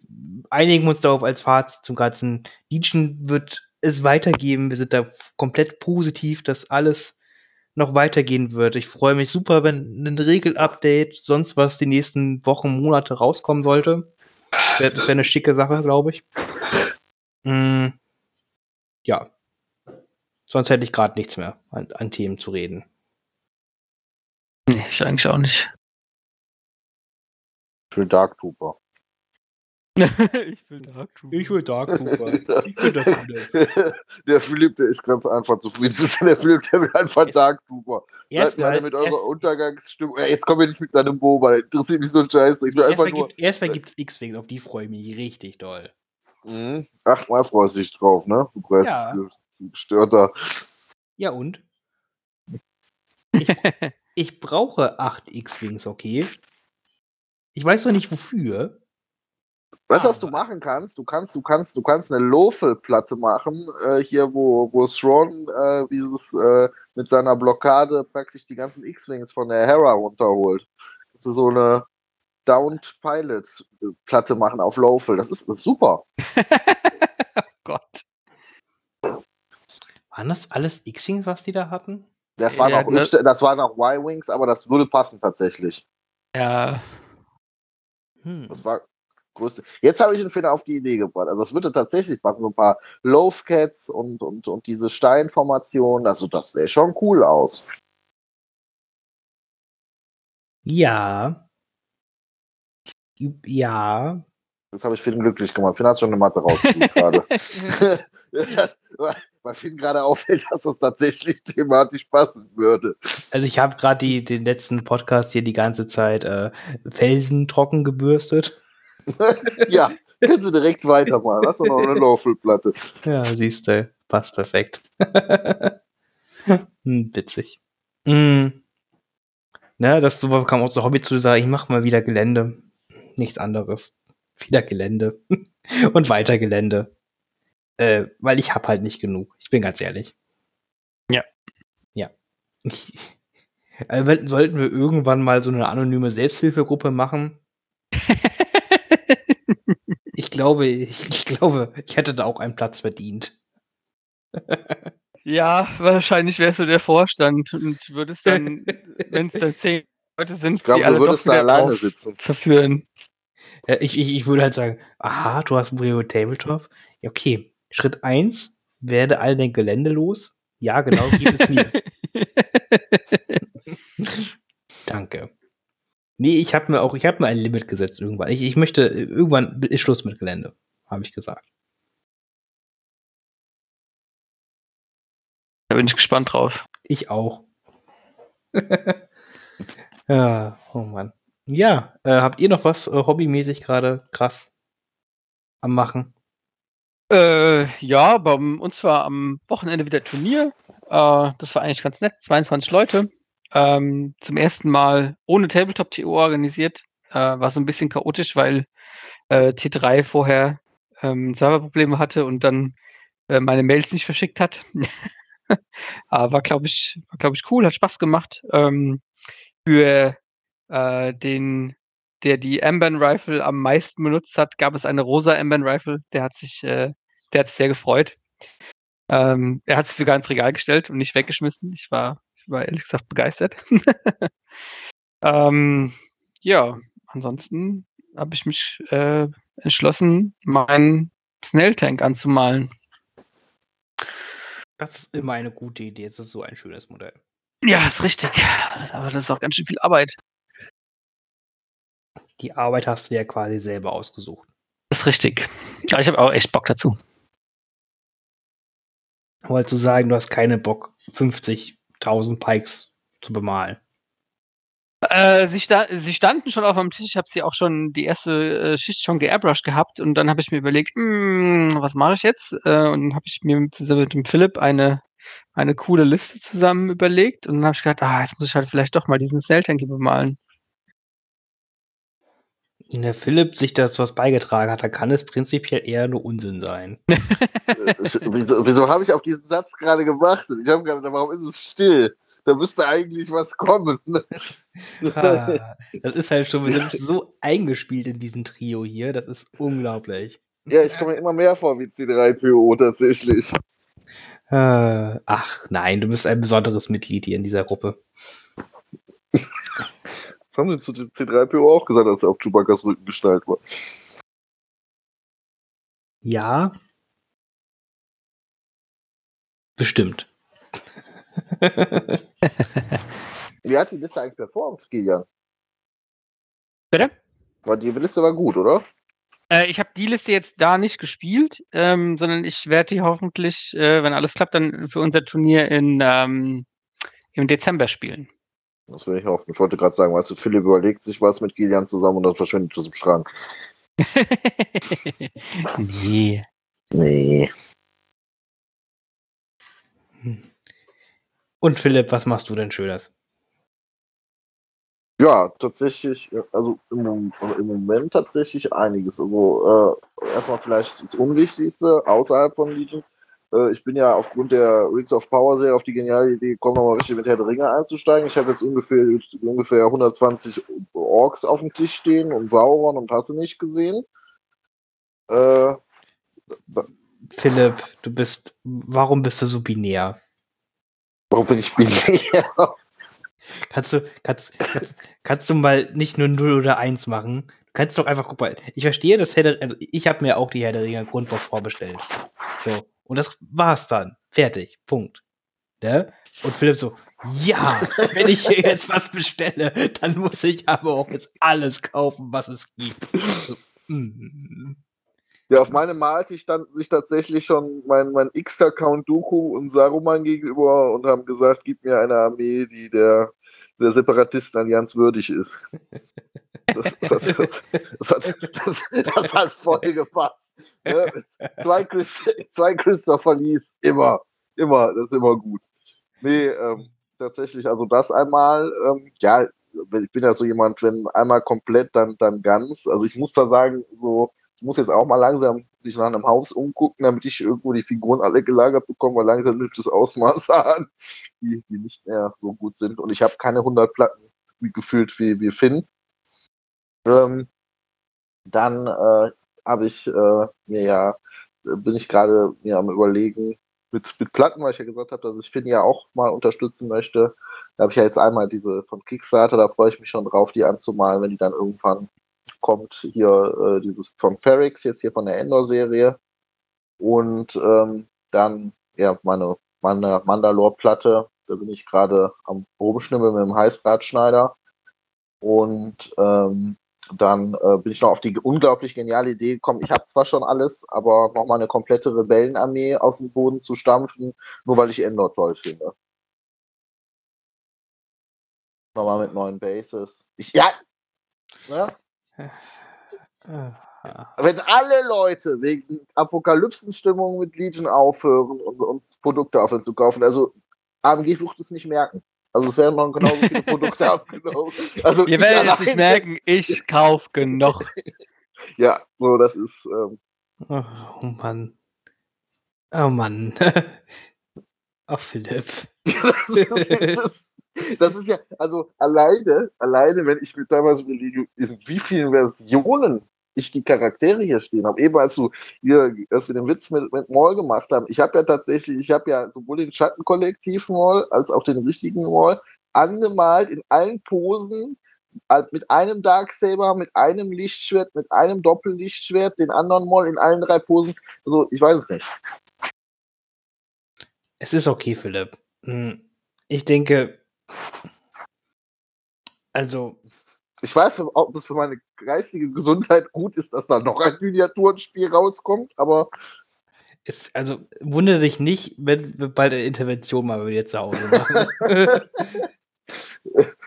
einigen uns darauf als Fazit zum ganzen Legion wird es weitergeben. Wir sind da komplett positiv, dass alles noch weitergehen wird. Ich freue mich super, wenn ein Regelupdate, sonst was die nächsten Wochen, Monate rauskommen sollte. Das wäre wär eine schicke Sache, glaube ich. Mm, ja. Sonst hätte ich gerade nichts mehr an, an Themen zu reden. Nee, ich eigentlich auch nicht. für Dark Trooper. [laughs] ich will Dark Trooper. will Dark Trooper. [laughs] Ich bin das wieder. der Philipp, der ist ganz einfach zufrieden. Der Philipp, der will einfach Jetzt- Dark Trooper. Erstmal mit eurer erst, Untergangsstimmung. Ja, Jetzt komm mir nicht mit deinem Boba, interessiert mich so ein Scheiß. Ich will erstmal, nur. gibt, erstmal gibt's X-Wing, auf die freue ich mich richtig doll. Mhm. Achtmal freust du dich drauf, ne? Du weißt, Ja. du gestörter. Ja und? [laughs] Ich, ich brauche 8 X-Wings, okay? Ich weiß doch nicht wofür. Weißt du, was du machen kannst? Du kannst, du kannst, du kannst eine Lofel-Platte machen, äh, hier, wo, wo Thrawn äh, dieses äh, mit seiner Blockade praktisch die ganzen X-Wings von der Hera runterholt. Das ist so eine Downed Pilot-Platte machen auf Lofel. Das ist, das ist super. [laughs] oh Gott. Waren das alles X-Wings, was die da hatten? Das waren, Ja, auch, ne- Y- das waren auch Y-Wings, aber das würde passen tatsächlich. Ja, Hm. Das war größte. Jetzt habe ich den Fehler auf die Idee gebracht. Also es würde tatsächlich passen, so ein paar Loaf Cats und, und, und diese Steinformation. Also das sähe schon cool aus. Ja. Ja. Das habe ich Finn glücklich gemacht. Finn hat schon eine Matte rausgesucht [laughs] gerade. Das- [laughs] Weil Finn gerade auffällt, dass das tatsächlich thematisch passen würde. Also ich habe gerade den letzten Podcast hier die ganze Zeit äh, Felsen trocken gebürstet. [laughs] ja, können Sie direkt weitermachen. Hast du noch eine Lawful-Platte? Ja, siehst du, passt perfekt. [laughs] hm, witzig. Hm. Ne, das so kam auch so Hobby zu sagen, ich mach mal wieder Gelände. Nichts anderes. Wieder Gelände. [laughs] Und weiter Gelände. Äh, weil ich hab halt nicht genug. Ich bin ganz ehrlich. Ja. Ja. Also, sollten wir irgendwann mal so eine anonyme Selbsthilfegruppe machen? Ich glaube, ich, ich glaube, ich hätte da auch einen Platz verdient. ja, wahrscheinlich wärst du der Vorstand und würdest dann, [laughs] wenn es dann zehn Leute sind, Ich glaube, die alle du würdest doch da wieder alleine sitzen. verführen. Ja, ich, ich, ich würde halt sagen, aha, du hast ein mit Tabletop. Ja, okay. Schritt eins, werde all dein Gelände los. Ja, genau, gib es mir. [laughs] Danke. Nee, ich habe mir auch, ich habe mir ein Limit gesetzt irgendwann. Ich, ich möchte, irgendwann ist Schluss mit Gelände, habe ich gesagt. Da bin ich gespannt drauf. Ich auch. [laughs] ja, oh Mann. Ja, äh, habt ihr noch was äh, hobbymäßig gerade krass am machen? Äh, ja, bei uns war am Wochenende wieder Turnier. Äh, das war eigentlich ganz nett. 22 Leute. Ähm, zum ersten Mal ohne Tabletop-TO organisiert. Äh, war so ein bisschen chaotisch, weil äh, T3 vorher ähm, Serverprobleme hatte und dann äh, meine Mails nicht verschickt hat. Aber [laughs] war, glaube ich, war, glaube ich, cool, hat Spaß gemacht. Ähm, für äh, den, der die Amban Rifle am meisten benutzt hat, gab es eine rosa Amban Rifle. Der hat sich, äh, der hat sich sehr gefreut. Ähm, er hat sich sogar ins Regal gestellt und nicht weggeschmissen. Ich war, ich war ehrlich gesagt begeistert. [laughs] ähm, ja, ansonsten habe ich mich äh, entschlossen, meinen Snell Tank anzumalen. Das ist immer eine gute Idee. Das ist so ein schönes Modell. Ja, ist richtig. Aber das ist auch ganz schön viel Arbeit. Die Arbeit hast du ja quasi selber ausgesucht. Das ist richtig. Aber ich habe auch echt Bock dazu. Aber zu sagen, du hast keine Bock, 50.000 Pikes zu bemalen. Äh, sie, sta sie standen schon auf dem Tisch. Ich habe sie auch schon die erste äh, Schicht schon geairbrushed gehabt und dann habe ich mir überlegt, "Hm, was mache ich jetzt? Äh, und dann habe ich mir zusammen mit dem Philipp eine eine coole Liste zusammen überlegt und dann habe ich gedacht, ah, jetzt muss ich halt vielleicht doch mal diesen Snell Tank hier bemalen. Wenn der Philipp sich das was beigetragen hat, dann kann es prinzipiell eher nur Unsinn sein. [laughs] Äh, wieso wieso habe ich auf diesen Satz gerade gewartet? Ich habe gerade, gedacht, warum ist es still? Da müsste eigentlich was kommen. [laughs] Ah, das ist halt schon, wir sind so eingespielt in diesem Trio hier, das ist unglaublich. Ja, ich komme mir immer mehr vor wie C3PO tatsächlich. Äh, ach nein, du bist ein besonderes Mitglied hier in dieser Gruppe. Das haben sie zu C3PO auch gesagt, als er auf Chewbacca's Rücken gestaltet war. Ja. Bestimmt. Wie hat die Liste eigentlich performt, Kilian? Bitte? War die Liste war gut, oder? Äh, ich habe die Liste jetzt da nicht gespielt, ähm, sondern ich werde die hoffentlich, äh, wenn alles klappt, dann für unser Turnier in, ähm, im Dezember spielen. Das will ich hoffen. Ich wollte gerade sagen, weißt du, Philipp überlegt sich was mit Kilian zusammen und dann verschwindet es im Schrank. [laughs] nee. Nee. Und Philipp, was machst du denn Schönes? Ja, tatsächlich, also im, also im Moment tatsächlich einiges. Also äh, erstmal vielleicht das Unwichtigste außerhalb von Legion. Äh, ich bin ja aufgrund der Rings of Power Serie auf die geniale Idee gekommen, nochmal richtig mit Herr der Ringe einzusteigen. Ich habe jetzt ungefähr, ungefähr 120 Orks auf dem Tisch stehen und Sauron und hast du nicht gesehen. Äh, Philipp, du bist, warum bist du so binär? Warum bin ich binär? [laughs] Kannst du, kannst, kannst, kannst du mal nicht nur 0 oder 1 machen? Du kannst doch einfach, guck mal, ich verstehe, dass Herr der, also ich habe mir auch die Herr der Ringe Grundbox vorbestellt. So. Und das war's dann. Fertig. Punkt. Ne? Und Philipp so, ja, wenn ich hier jetzt was bestelle, dann muss ich aber auch jetzt alles kaufen, was es gibt. mm. Ja, auf meinem Maltisch stand sich tatsächlich schon mein, mein X-Account Doku und Saruman gegenüber und haben gesagt, gib mir eine Armee, die der, der Separatistenallianz würdig ist. [laughs] Das, das, das, das, hat, das, hat voll gepasst. Ne? Zwei, Christ, zwei Christopher Lees, immer, immer, das ist immer gut. Nee, ähm, tatsächlich, also das einmal, ähm, ja, ich bin ja so jemand, wenn einmal komplett, dann, dann ganz. Also ich muss da sagen, so, ich muss jetzt auch mal langsam mich nach einem Haus umgucken, damit ich irgendwo die Figuren alle gelagert bekomme, weil langsam nimmt das Ausmaß [laughs] an, die, die nicht mehr so gut sind. Und ich habe keine 100 Platten gefühlt wie, wie Finn. Ähm, dann äh, habe ich äh, mir ja, bin ich gerade mir am überlegen, mit, mit Platten, weil ich ja gesagt habe, dass ich Finn ja auch mal unterstützen möchte. Da habe ich ja jetzt einmal diese von Kickstarter, da freue ich mich schon drauf, die anzumalen, wenn die dann irgendwann kommt hier äh, dieses von Ferrix, jetzt hier von der Endor-Serie. Und ähm, dann, ja, meine, meine Mandalore-Platte, da bin ich gerade am Rumschnibbeln mit dem Heißdrahtschneider. Und ähm, dann äh, bin ich noch auf die unglaublich geniale Idee gekommen. Ich habe zwar schon alles, aber nochmal eine komplette Rebellenarmee aus dem Boden zu stampfen, nur weil ich Endor toll finde. Nochmal mit neuen Bases. Ich, ja, ne? Wenn alle Leute wegen Apokalypsenstimmung mit Legion aufhören und, und Produkte aufhören zu kaufen, also AMG wird es nicht merken. Also es werden noch genauso viele Produkte [laughs] abgenommen. Also Ihr werdet es nicht merken, ich kaufe genug. [laughs] ja, so das ist. Ähm, oh, oh Mann. Oh Mann. [laughs] Ach, Philipp. das, ist, das ist ja, also alleine, alleine, wenn ich mir damals überlege, in wie vielen Versionen ich die Charaktere hier stehen habe. Eben als du hier, als wir den Witz mit, mit Maul gemacht haben, ich habe ja tatsächlich, ich habe ja sowohl den Schattenkollektiv Maul als auch den richtigen Maul angemalt in allen Posen mit einem Darksaber, mit einem Lichtschwert, mit einem Doppellichtschwert, den anderen Maul in allen drei Posen. Also, ich weiß es nicht. Es ist okay, Philipp. Hm, ich denke, also. Ich weiß, ob es für meine geistige Gesundheit gut ist, dass da noch ein Miniaturenspiel rauskommt, aber. Es, also wundere dich nicht, wenn wir bald eine Intervention mal bei dir zu Hause machen. [laughs]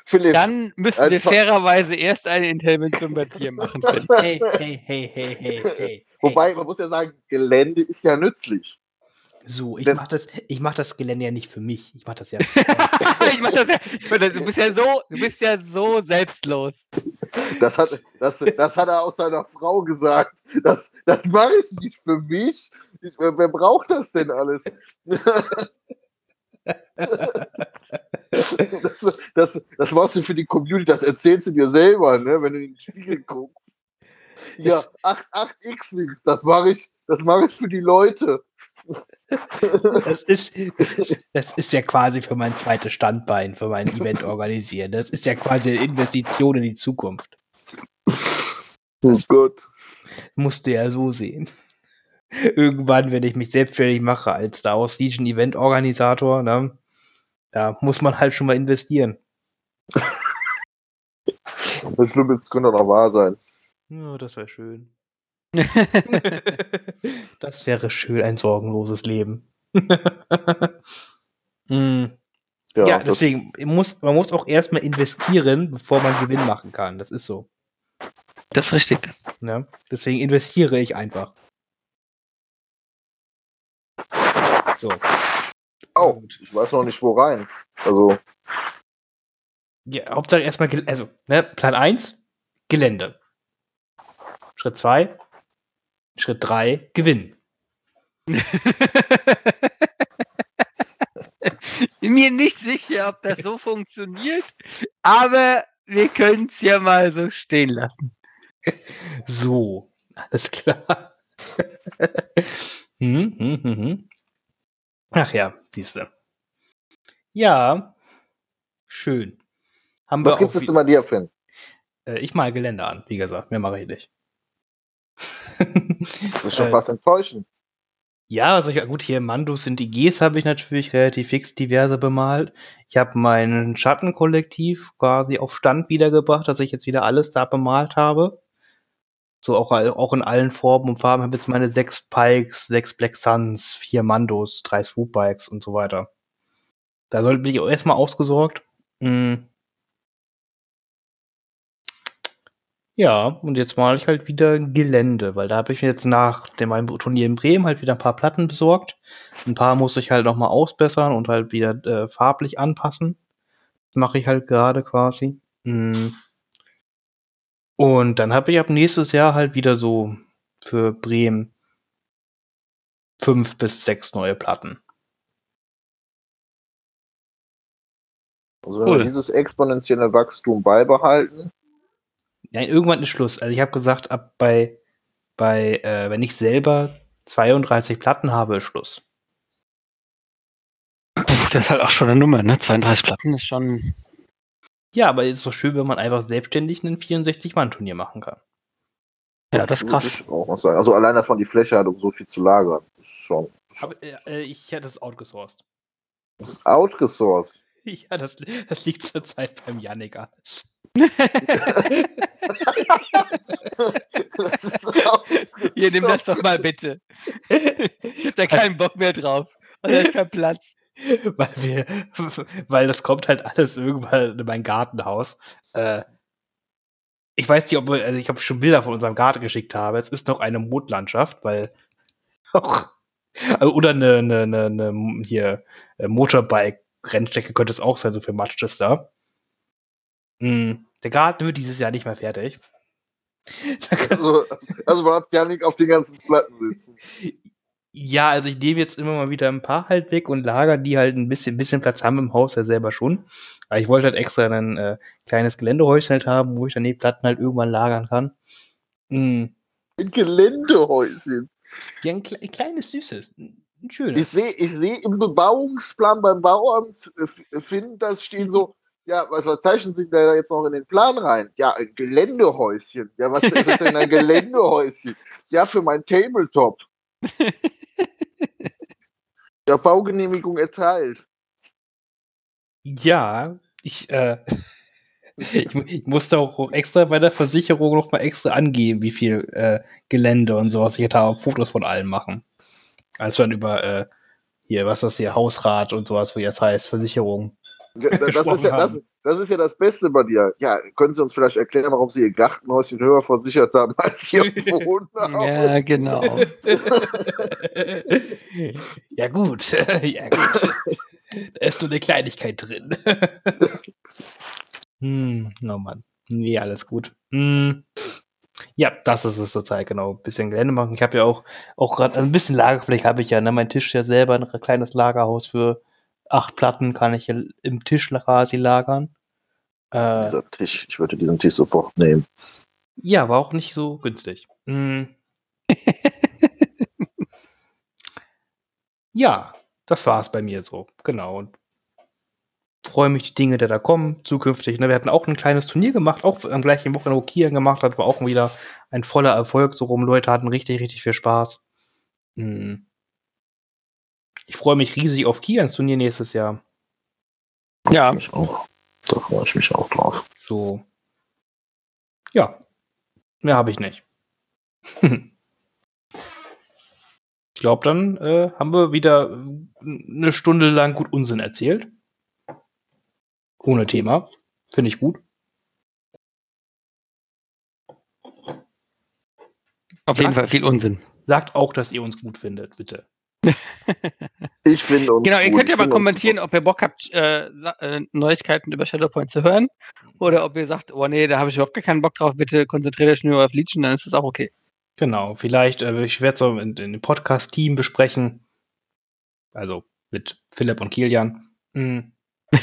Philipp, Dann müssen wir fairerweise erst eine Intervention bei dir machen. Hey, hey, hey, hey, hey, hey. Wobei, man muss ja sagen, Gelände ist ja nützlich. So, ich mach das, ich mach das Gelände ja nicht für mich. Ich mach das ja. [laughs] ich mach das ja. Du bist ja so, du bist ja so selbstlos. Das hat, das, das hat er auch seiner Frau gesagt. Das, das mache ich nicht für mich. Ich, wer, wer braucht das denn alles? [laughs] das, das, das machst du für die Community, das erzählst du dir selber, ne, wenn du in den Spiegel guckst. Ja, 8, 8 X-Wings, das mache ich, das mache ich für die Leute. Das ist, das ist, das ist ja quasi für mein zweites Standbein, für mein Event organisieren. Das ist ja quasi eine Investition in die Zukunft. Das oh Gott. Musst du ja so sehen. Irgendwann, wenn ich mich selbstständig mache als Star Wars Legion Event Organisator, ne, da muss man halt schon mal investieren. Das Schlimme ist, es könnte auch wahr sein. Ja, das wäre schön. [laughs] das wäre schön, ein sorgenloses Leben. mm. [laughs] Ja, ja deswegen muss man muss auch erstmal investieren, bevor man Gewinn machen kann. Das ist so. Das ist richtig. Ja, deswegen investiere ich einfach. So. Oh, ich weiß noch nicht, wo rein. Also, Ja, Hauptsache erstmal, also, ne, Plan 1, Gelände. Schritt 2, Schritt 3, Gewinn. [laughs] Bin mir nicht sicher, ob das so funktioniert, aber wir können es ja mal so stehen lassen. [laughs] So, alles klar. [laughs] hm, hm, hm. Ach ja, siehst du. Ja, schön. Haben Was gibt es denn bei dir, Finn? Äh, ich mal Gelände an, wie gesagt. Mehr mache ich nicht. Das ist schon äh, fast enttäuschend. Ja, also ich, gut, hier Mandus sind die Gs habe ich natürlich relativ fix diverse bemalt. Ich habe mein Schattenkollektiv quasi auf Stand wiedergebracht, dass ich jetzt wieder alles da bemalt habe. So auch, auch in allen Formen und Farben. Ich habe jetzt meine sechs Pikes, sechs Black Suns, vier Mandos, drei Swoop Bikes und so weiter. Da sollte ich auch erstmal ausgesorgt. Hm. Ja, und jetzt mal ich halt wieder Gelände, weil da habe ich mir jetzt nach dem meinem Turnier in Bremen halt wieder ein paar Platten besorgt. Ein paar muss ich halt noch mal ausbessern und halt wieder äh, farblich anpassen. Das mache ich halt gerade quasi. Mhm. Und dann habe ich ab nächstes Jahr halt wieder so für Bremen fünf bis sechs neue Platten. Also wenn cool. wir dieses exponentielle Wachstum beibehalten, Nein, irgendwann ist Schluss. Also ich habe gesagt, ab bei, bei äh, wenn ich selber 32 Platten habe, ist Schluss. Das ist halt auch schon eine Nummer, ne? 32 Platten ist schon. Ja, aber es ist doch schön, wenn man einfach selbstständig ein 64-Mann-Turnier machen kann. Ja, das ist krass. Ich auch mal sagen. Also allein, dass man die Fläche hat, um so viel zu lagern, ist schon. Aber äh, ich hätte es outgesourced. Das ist outgesourced? [laughs] Ja, das, das liegt zurzeit beim Yannick alles. Hier, nimm das doch mal bitte. Ich hab da keinen Bock mehr drauf. Und da ist kein Platz. Weil wir, weil das kommt halt alles irgendwann in mein Gartenhaus. Äh, ich weiß nicht, ob also ich habe schon Bilder von unserem Garten geschickt habe. Es ist noch eine Mondlandschaft, weil [laughs] auch also, oder eine, eine, eine, eine hier äh, Motorbike-Rennstrecke könnte es auch sein, so für Matches Mm, der Garten wird dieses Jahr nicht mehr fertig. also, also man hat ja nicht auf den ganzen Platten sitzen. Ja, also ich nehme jetzt immer mal wieder ein paar halt weg und lager die halt ein bisschen, bisschen Platz haben im Haus ja selber schon. Aber ich wollte halt extra ein äh, kleines Geländehäuschen halt haben, wo ich dann die Platten halt irgendwann lagern kann. Mm. Ein Geländehäuschen? Ja, ein, ein kleines, süßes. Ein schönes. Ich sehe ich seh im Bebauungsplan beim Bauamt, äh, finden, das stehen so ja, was, was zeichnen Sie da jetzt noch in den Plan rein? Ja, ein Geländehäuschen. Ja, was ist denn ein [laughs] Geländehäuschen? Ja, für mein Tabletop. [laughs] ja, Baugenehmigung erteilt. Ja, ich, äh, [laughs] ich, ich, musste auch extra bei der Versicherung noch mal extra angeben, wie viel äh, Gelände und sowas ich da Fotos von allem machen. Als dann über äh, hier, was ist das hier, Hausrat und sowas, wie das heißt, Versicherung das, ist ja, das, das, ist ja das Beste bei dir. Ja, können Sie uns vielleicht erklären, warum Sie Ihr Gartenhäuschen höher versichert haben als Ihr [laughs] Wohnhaus? ja, genau. [laughs] ja, gut. [laughs] ja, gut. Da ist nur eine Kleinigkeit drin. hm, oh Mann. Nee, alles gut. Hm. Ja, das ist es zurzeit, genau. Ein bisschen Gelände machen. Ich habe ja auch, auch gerade ein bisschen Lagerfläche habe ich ja, ne? Mein Tisch ja selber ein kleines Lagerhaus für acht Platten kann ich im Tisch quasi lagern. Äh, Dieser Tisch, ich würde diesen Tisch sofort nehmen. Ja, war auch nicht so günstig. Mm. [laughs] ja, das war es bei mir so, genau. Und freue mich die Dinge, die da kommen zukünftig. Ne? Wir hatten auch ein kleines Turnier gemacht, auch am gleichen Wochenende, wo Kian gemacht hat, war auch wieder ein voller Erfolg. So rum, Leute hatten richtig, richtig viel Spaß. Hm. Ich freue mich riesig auf Kians Turnier nächstes Jahr. Ja. Ich auch. Da freue ich mich auch drauf. So. Ja. Mehr habe ich nicht. [laughs] ich glaube, dann äh, haben wir wieder eine Stunde lang gut Unsinn erzählt. Ohne Thema. Finde ich gut. Auf jeden Fall viel Unsinn. Sagt auch, dass ihr uns gut findet, bitte. Ich finde uns Genau, ihr gut. könnt ja Ich mal kommentieren, ob ihr Bock habt, äh, äh, Neuigkeiten über Shadowpoint zu hören. Oder ob ihr sagt, oh nee, da habe ich überhaupt gar keinen Bock drauf, bitte konzentriert euch nur auf Legion, dann ist das auch okay. Genau, vielleicht, äh, ich werde so in, in dem Podcast-Team besprechen. Also mit Philipp und Kilian. Mm. [laughs]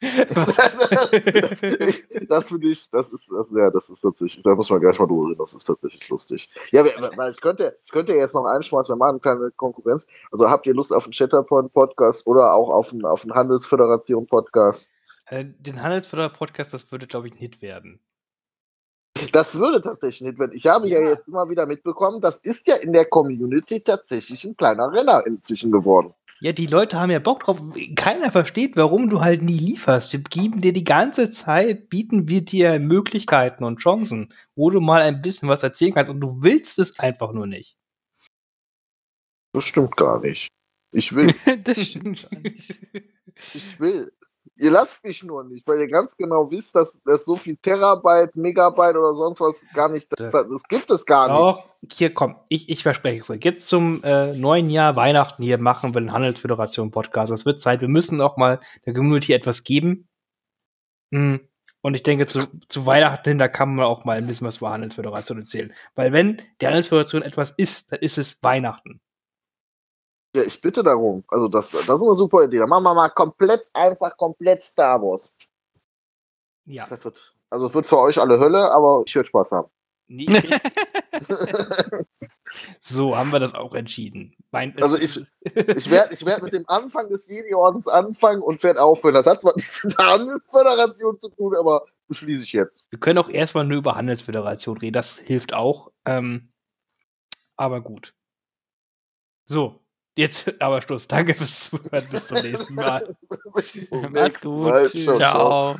[laughs] das finde ich, das ist, das, ja, das ist tatsächlich, da muss man gleich mal drüber reden, das ist tatsächlich lustig. Ja, weil- ich könnte, ich könnte jetzt noch einschmeißen, wir machen eine kleine Konkurrenz. Also habt ihr Lust auf einen Chatterpoint-Podcast oder auch auf einen, auf einen Handelsföderation-Podcast? Äh, den Handelsförderer-Podcast, das würde, glaube ich, ein Hit werden. Das würde tatsächlich nicht werden. Ich habe ja. Ja. jetzt immer wieder mitbekommen, das ist ja in der Community tatsächlich ein kleiner Renner inzwischen geworden. Ja, die Leute haben ja Bock drauf. Keiner versteht, warum du halt nie lieferst. Wir geben dir die ganze Zeit, bieten wir dir Möglichkeiten und Chancen, wo du mal ein bisschen was erzählen kannst und du willst es einfach nur nicht. Das stimmt gar nicht. Ich will, [laughs] das stimmt. ich will. Ihr lasst mich nur nicht, weil ihr ganz genau wisst, dass, dass so viel Terabyte, Megabyte oder sonst was gar nicht, das, das gibt es gar nicht. Doch, hier komm, ich, ich verspreche es euch. Jetzt zum äh, neuen Jahr Weihnachten hier machen wir einen Handelsföderation Podcast. Das wird Zeit. Wir müssen auch mal der Community etwas geben. Hm. Und ich denke, zu, zu Weihnachten hin, da kann man auch mal ein bisschen was über Handelsföderation erzählen. Weil wenn die Handelsföderation etwas ist, dann ist es Weihnachten. Ja, ich bitte darum. Also das, das ist eine super Idee. Dann machen wir mal komplett, einfach komplett Star Wars. Ja. Das wird, also es wird für euch alle Hölle, aber ich werde Spaß haben. Denk- [laughs] so haben wir das auch entschieden. Mein, Also ich- Ich werde ich werd mit dem Anfang des Jedi-Ordens anfangen und werde aufhören. Das hat zwar nichts mit der Handelsföderation zu tun, aber beschließe ich jetzt. Wir können auch erstmal nur über Handelsföderation reden, das hilft auch. Ähm, aber gut. So, jetzt [laughs] aber Schluss. Danke fürs Zuhören. Bis zum nächsten Mal. [laughs] Bis zum Macht's nächsten gut. Mal. Ciao. Ciao.